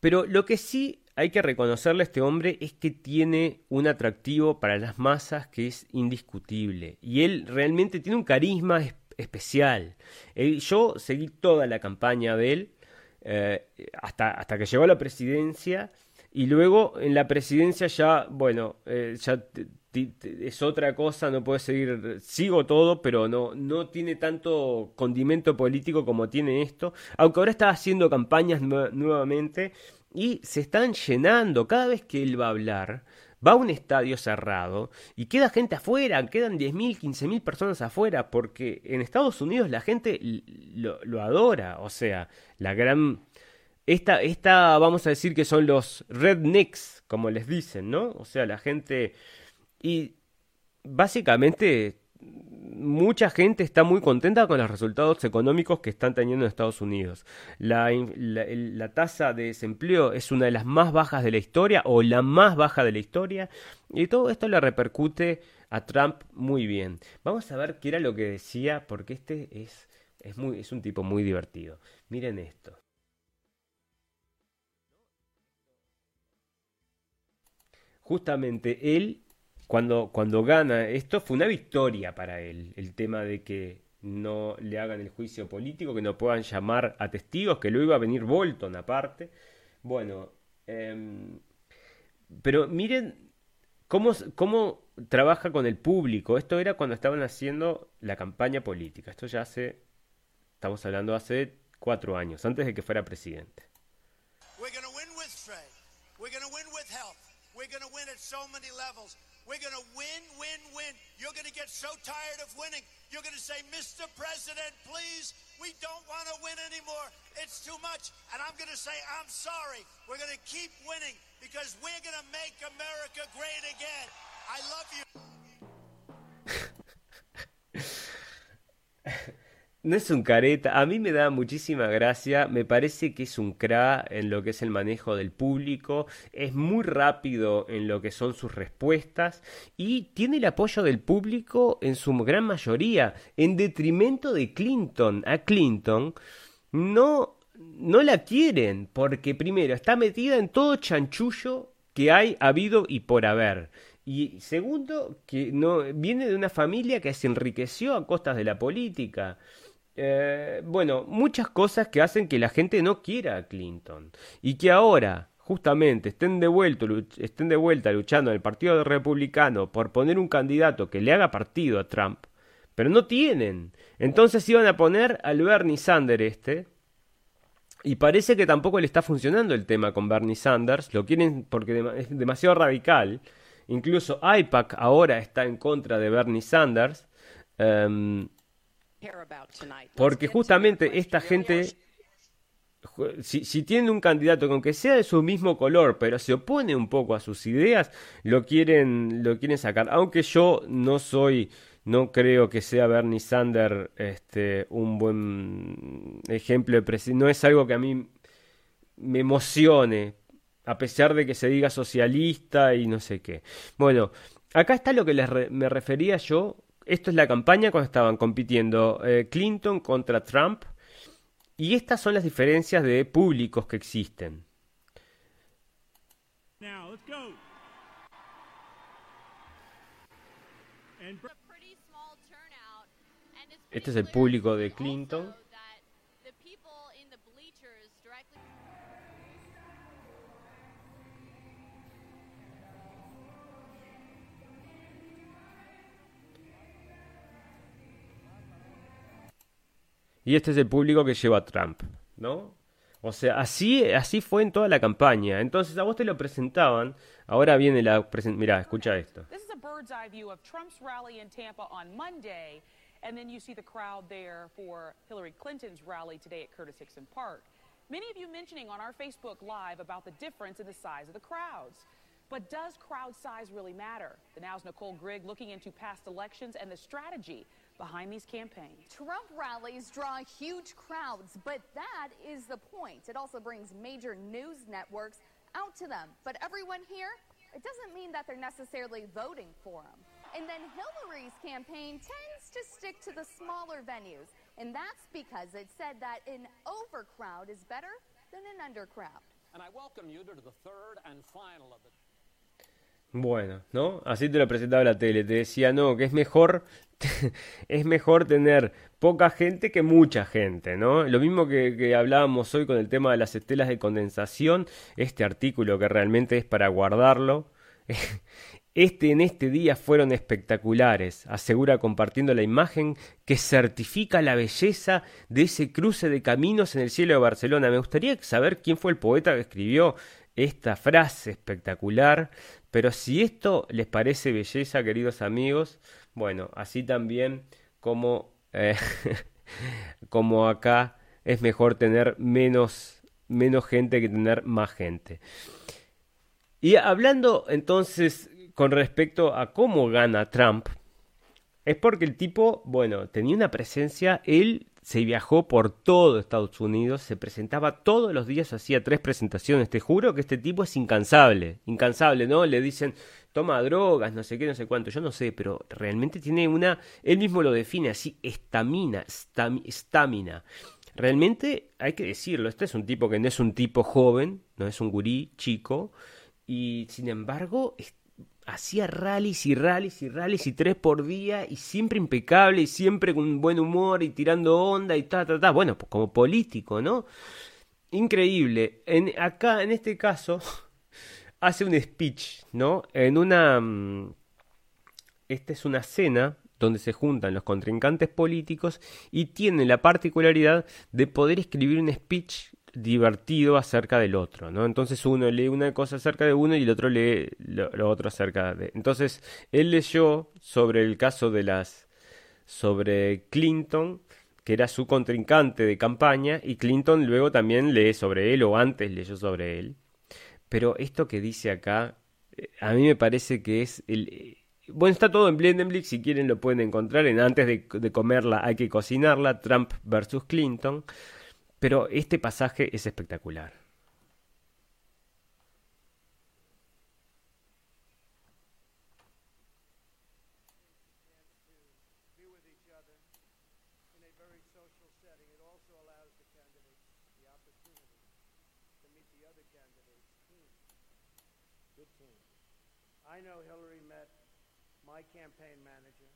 Pero lo que sí hay que reconocerle a este hombre es que tiene un atractivo para las masas que es indiscutible. Y él realmente tiene un carisma especial. yo seguí toda la campaña de él eh, hasta, hasta que llegó a la presidencia. Y luego en la presidencia ya, bueno, eh, ya es otra cosa, no puede seguir, sigo todo, pero no, no tiene tanto condimento político como tiene esto, aunque ahora está haciendo campañas nuevamente y se están llenando, cada vez que él va a hablar, va a un estadio cerrado y queda gente afuera, quedan 10.000, 15.000 personas afuera, porque en Estados Unidos la gente lo, lo adora, o sea, la gran... Esta, esta, vamos a decir que son los rednecks, como les dicen, ¿no? O sea, la gente y básicamente mucha gente está muy contenta con los resultados económicos que están teniendo en Estados Unidos. La, la, tasa de desempleo es una de las más bajas de la historia o la más baja de la historia y todo esto le repercute a Trump muy bien. Vamos a ver qué era lo que decía porque este es, es, muy, es un tipo muy divertido. Miren esto. Justamente él cuando, cuando gana esto fue una victoria para él, el tema de que no le hagan el juicio político, que no puedan llamar a testigos, que luego iba a venir Bolton aparte. Bueno, em, pero miren cómo, cómo trabaja con el público. Esto era cuando estaban haciendo la campaña política. Esto ya hace, estamos hablando hace cuatro años, antes de que fuera presidente. We're going to win, win, win. You're going to get so tired of winning. You're going to say, Mr. President, please, we don't want to win anymore. It's too much. And I'm going to say, I'm sorry. We're going to keep winning because we're going to make America great again. I love you. No es un careta, a mí me da muchísima gracia, me parece que es un cra en lo que es el manejo del público, es muy rápido en lo que son sus respuestas y tiene el apoyo del público en su gran mayoría, en detrimento de Clinton. A Clinton no, no la quieren, porque primero está metida en todo chanchullo que hay habido y por haber. Y segundo, que no viene de una familia que se enriqueció a costas de la política. Eh, bueno, muchas cosas que hacen que la gente no quiera a Clinton y que ahora justamente estén de, vuelta, estén de vuelta luchando en el Partido Republicano por poner un candidato que le haga partido a Trump, pero no tienen. Entonces iban a poner al Bernie Sanders este, y parece que tampoco le está funcionando el tema con Bernie Sanders, lo quieren porque es demasiado radical. Incluso IPAC ahora está en contra de Bernie Sanders. Em, porque justamente esta gente, si, si tiene un candidato que aunque sea de su mismo color, pero se opone un poco a sus ideas, lo quieren, lo quieren sacar. Aunque yo no soy, no creo que sea Bernie Sanders este, un buen ejemplo de presidente. No es algo que a mí me emocione, a pesar de que se diga socialista y no sé qué. Bueno, acá está lo que les me refería yo esto es la campaña cuando estaban compitiendo eh, Clinton contra Trump. Y estas son las diferencias de públicos que existen. Este es el público de Clinton. Y este es el público que lleva a Trump, ¿no? O sea, así, así fue en toda la campaña. Entonces a vos te lo presentaban. Ahora viene la presentación. Mirá, escucha esto. This is a bird's eye view of Trump's rally in Tampa on Monday, and then you see the crowd there for Hillary Clinton's rally today at Curtis Hickson Park. Many of you mentioning on our Facebook Live about the difference in the size of the crowds. But does crowd size really matter? The Now's Nicole Grigg looking into past elections and the strategy behind these campaigns. Trump rallies draw huge crowds, but that is the point. It also brings major news networks out to them. But everyone here, it doesn't mean that they're necessarily voting for him. And then Hillary's campaign tends to stick to the smaller venues. And that's because it said that an overcrowd is better than an undercrowd. And I welcome you to the third and final of the Bueno, ¿no? Así te lo presentaba la tele, te decía, no, que es mejor, es mejor tener poca gente que mucha gente, ¿no? Lo mismo que, que, hablábamos hoy con el tema de las estelas de condensación, este artículo que realmente es para guardarlo. Este en este día fueron espectaculares, asegura compartiendo la imagen que certifica la belleza de ese cruce de caminos en el cielo de Barcelona. Me gustaría saber quién fue el poeta que escribió esta frase espectacular, pero si esto les parece belleza, queridos amigos, bueno, así también como, eh, como acá es mejor tener menos, menos gente que tener más gente. Y hablando entonces con respecto a cómo gana Trump, es porque el tipo, bueno, tenía una presencia, él se viajó por todo Estados Unidos, se presentaba todos los días, hacía tres presentaciones. Te juro que este tipo es incansable, incansable, ¿no? Le dicen, toma drogas, no sé qué, no sé cuánto, yo no sé, pero realmente tiene una, él mismo lo define así, estamina, estamina. Realmente hay que decirlo, este es un tipo que no es un tipo joven, no es un gurí chico, y sin embargo hacía rallies y rallies y rallies y tres por día y siempre impecable y siempre con buen humor y tirando onda y ta, ta, ta. Bueno, pues como político, ¿no? Increíble. En, acá, en este caso, hace un speech, ¿no? En una... Mm, esta es una cena donde se juntan los contrincantes políticos y tiene la particularidad de poder escribir un speech divertido acerca del otro, ¿no? Entonces uno lee una cosa acerca de uno y el otro lee lo, otro acerca de... Entonces él leyó sobre el caso de las... sobre Clinton, que era su contrincante de campaña, y Clinton luego también lee sobre él, o antes leyó sobre él. Pero esto que dice acá, eh, a mí me parece que es el... Eh, bueno, está todo en Blendenblick, si quieren lo pueden encontrar en antes de, de comerla hay que cocinarla, Trump versus Clinton. Pero este pasaje es espectacular. Hillary manager,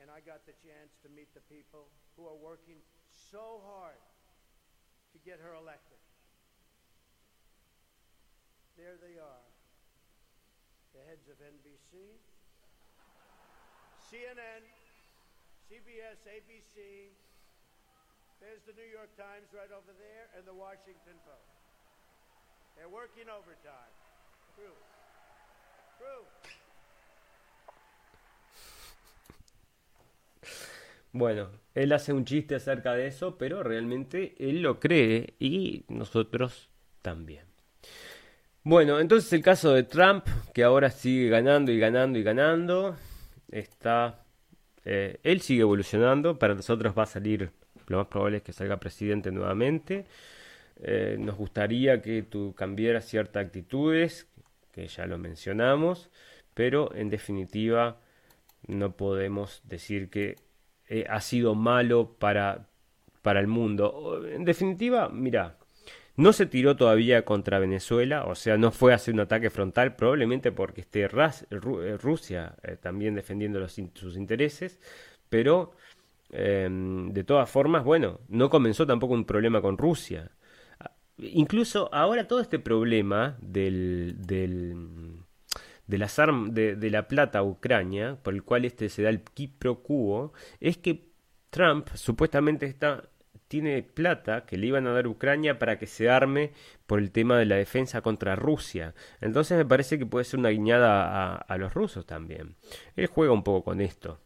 and I got the chance to meet the people who are working so hard to get her elected. There they are, the heads of NBC, CNN, CBS, ABC. There's the New York Times right over there and the Washington Post. They're working overtime. True. True. Bueno, él hace un chiste acerca de eso, pero realmente él lo cree y nosotros también. Bueno, entonces el caso de Trump, que ahora sigue ganando y ganando y ganando, está... Eh, él sigue evolucionando, para nosotros va a salir, lo más probable es que salga presidente nuevamente. Eh, nos gustaría que tú cambiaras ciertas actitudes, que ya lo mencionamos, pero en definitiva no podemos decir que eh, ha sido malo para, para el mundo. En definitiva, mira, no se tiró todavía contra Venezuela, o sea, no fue a hacer un ataque frontal, probablemente porque esté eh, Rusia eh, también defendiendo sus intereses, pero em, de todas formas, bueno, no comenzó tampoco un problema con Rusia. Incluso ahora todo este problema del, del de, las de, la plata a Ucrania, por el cual este se da el quipro quo, es que Trump supuestamente está tiene plata que le iban a dar a Ucrania para que se arme por el tema de la defensa contra Rusia. Entonces me parece que puede ser una guiñada a, a los rusos también. Él juega un poco con esto.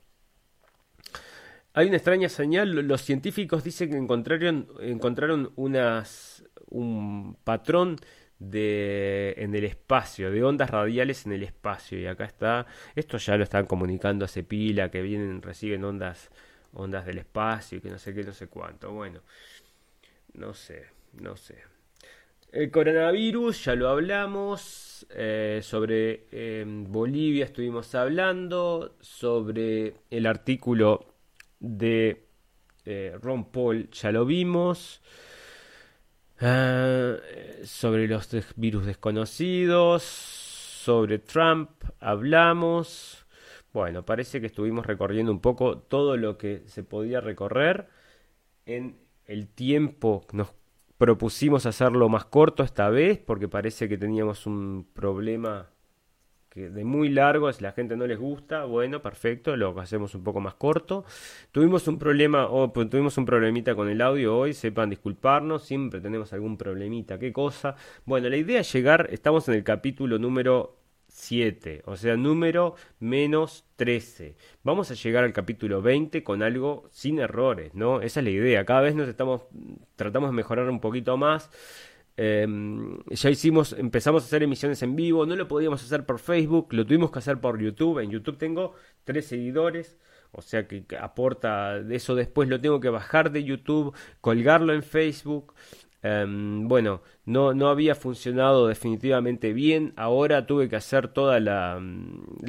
Hay una extraña señal. Los científicos dicen que encontraron, encontraron unas, un patrón de en el espacio, de ondas radiales en el espacio. Y acá está, esto ya lo están comunicando hace pila, que vienen, reciben ondas, ondas del espacio, que no sé qué, no sé cuánto. Bueno, no sé, no sé. El coronavirus, ya lo hablamos, eh, sobre em, Bolivia estuvimos hablando, sobre el artículo de eh, Ron Paul, ya lo vimos. Ah, sobre los virus desconocidos, sobre Trump hablamos. Bueno, parece que estuvimos recorriendo un poco todo lo que se podía recorrer en el tiempo. Nos propusimos hacerlo más corto esta vez porque parece que teníamos un problema que de muy largo, si la gente no les gusta, bueno, perfecto, lo hacemos un poco más corto. Tuvimos un problema, o pues, tuvimos un problemita con el audio hoy, sepan disculparnos, siempre tenemos algún problemita, qué cosa. Bueno, la idea es llegar, estamos en el capítulo número 7, o sea, número menos 13. Vamos a llegar al capítulo 20 con algo sin errores, ¿no? Esa es la idea. Cada vez nos estamos tratamos de mejorar un poquito más Em, ya hicimos, empezamos a hacer emisiones en vivo, no lo podíamos hacer por Facebook, lo tuvimos que hacer por YouTube. En YouTube tengo tres seguidores, o sea que aporta eso después lo tengo que bajar de YouTube, colgarlo en Facebook. Em, bueno, no, no había funcionado definitivamente bien. Ahora tuve que hacer toda la, mm,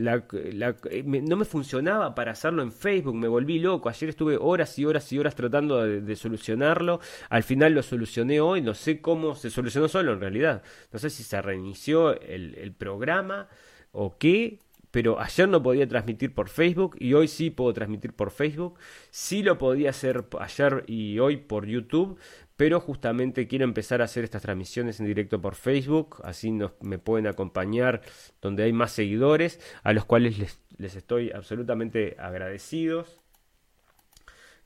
eh, no me funcionaba para hacerlo en Facebook. Me volví loco. Ayer estuve horas y horas y horas tratando de, solucionarlo. Al final lo solucioné hoy. No sé cómo se solucionó solo en realidad. No sé si se reinició el, el programa o qué pero ayer no podía transmitir por Facebook y hoy sí puedo transmitir por Facebook. Sí lo podía hacer ayer y hoy por YouTube, pero justamente quiero empezar a hacer estas transmisiones en directo por Facebook, así nos, me pueden acompañar donde hay más seguidores, a los cuales les, les estoy absolutamente agradecidos,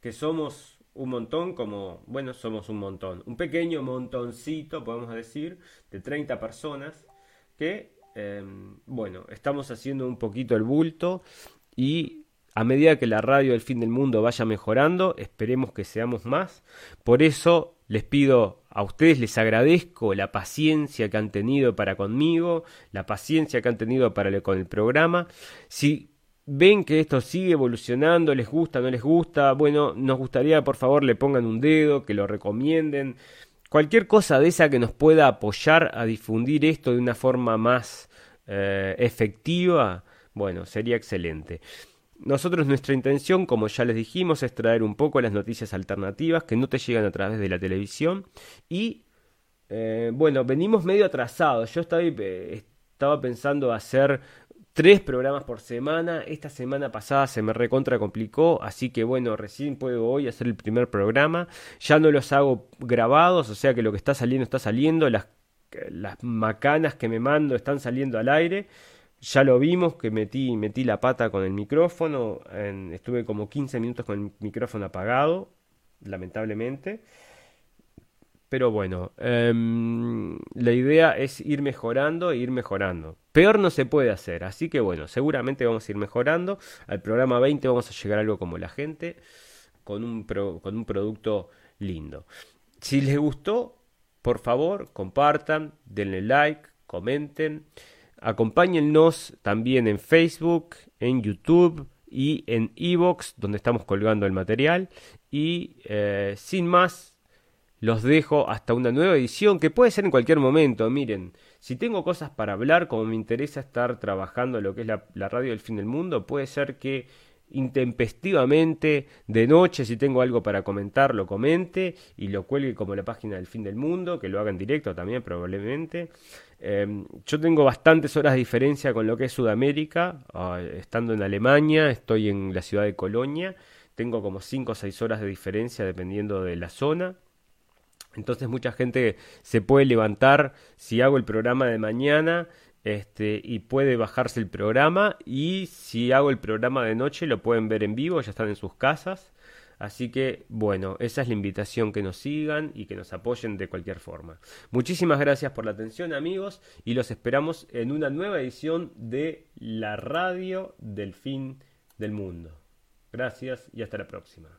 que somos un montón, como, bueno, somos un montón, un pequeño montoncito, podemos decir, de 30 personas, que, em, bueno, estamos haciendo un poquito el bulto y a medida que la radio del fin del mundo vaya mejorando, esperemos que seamos más. Por eso les pido a ustedes, les agradezco la paciencia que han tenido para conmigo, la paciencia que han tenido para con el programa. Si ven que esto sigue evolucionando, les gusta, no les gusta, bueno, nos gustaría por favor le pongan un dedo, que lo recomienden. Cualquier cosa de esa que nos pueda apoyar a difundir esto de una forma más eh, efectiva, bueno, sería excelente. Nosotros nuestra intención, como ya les dijimos, es traer un poco las noticias alternativas que no te llegan a través de la televisión. Y eh, bueno, venimos medio atrasados. Yo estaba, eh, estaba pensando hacer tres programas por semana. Esta semana pasada se me recontra complicó, así que bueno, recién puedo hoy hacer el primer programa. Ya no los hago grabados, o sea que lo que está saliendo está saliendo. Las, las macanas que me mando están saliendo al aire. Ya lo vimos que metí, metí la pata con el micrófono, estuve como 15 minutos con el micrófono apagado, lamentablemente. Pero bueno, em, la idea es ir mejorando e ir mejorando. Peor no se puede hacer, así que bueno, seguramente vamos a ir mejorando. Al programa 20 vamos a llegar a algo como la gente, con un, con un producto lindo. Si les gustó, por favor, compartan, denle like, comenten. Acompáñennos también en Facebook, en YouTube y en Evox, donde estamos colgando el material. Y eh, sin más, los dejo hasta una nueva edición que puede ser en cualquier momento. Miren, si tengo cosas para hablar, como me interesa estar trabajando lo que es la, la radio del fin del mundo, puede ser que intempestivamente de noche si tengo algo para comentar lo comente y lo cuelgue como la página del fin del mundo que lo haga en directo también probablemente em, yo tengo bastantes horas de diferencia con lo que es Sudamérica. Ah, estando en Alemania estoy en la ciudad de Colonia. Tengo como 5 o 6 horas de diferencia dependiendo de la zona. Entonces mucha gente se puede levantar si hago el programa de mañana este, y puede bajarse el programa. Y si hago el programa de noche lo pueden ver en vivo, ya están en sus casas. Así que bueno, esa es la invitación que nos sigan y que nos apoyen de cualquier forma. Muchísimas gracias por la atención amigos y los esperamos en una nueva edición de la radio del fin del mundo. Gracias y hasta la próxima.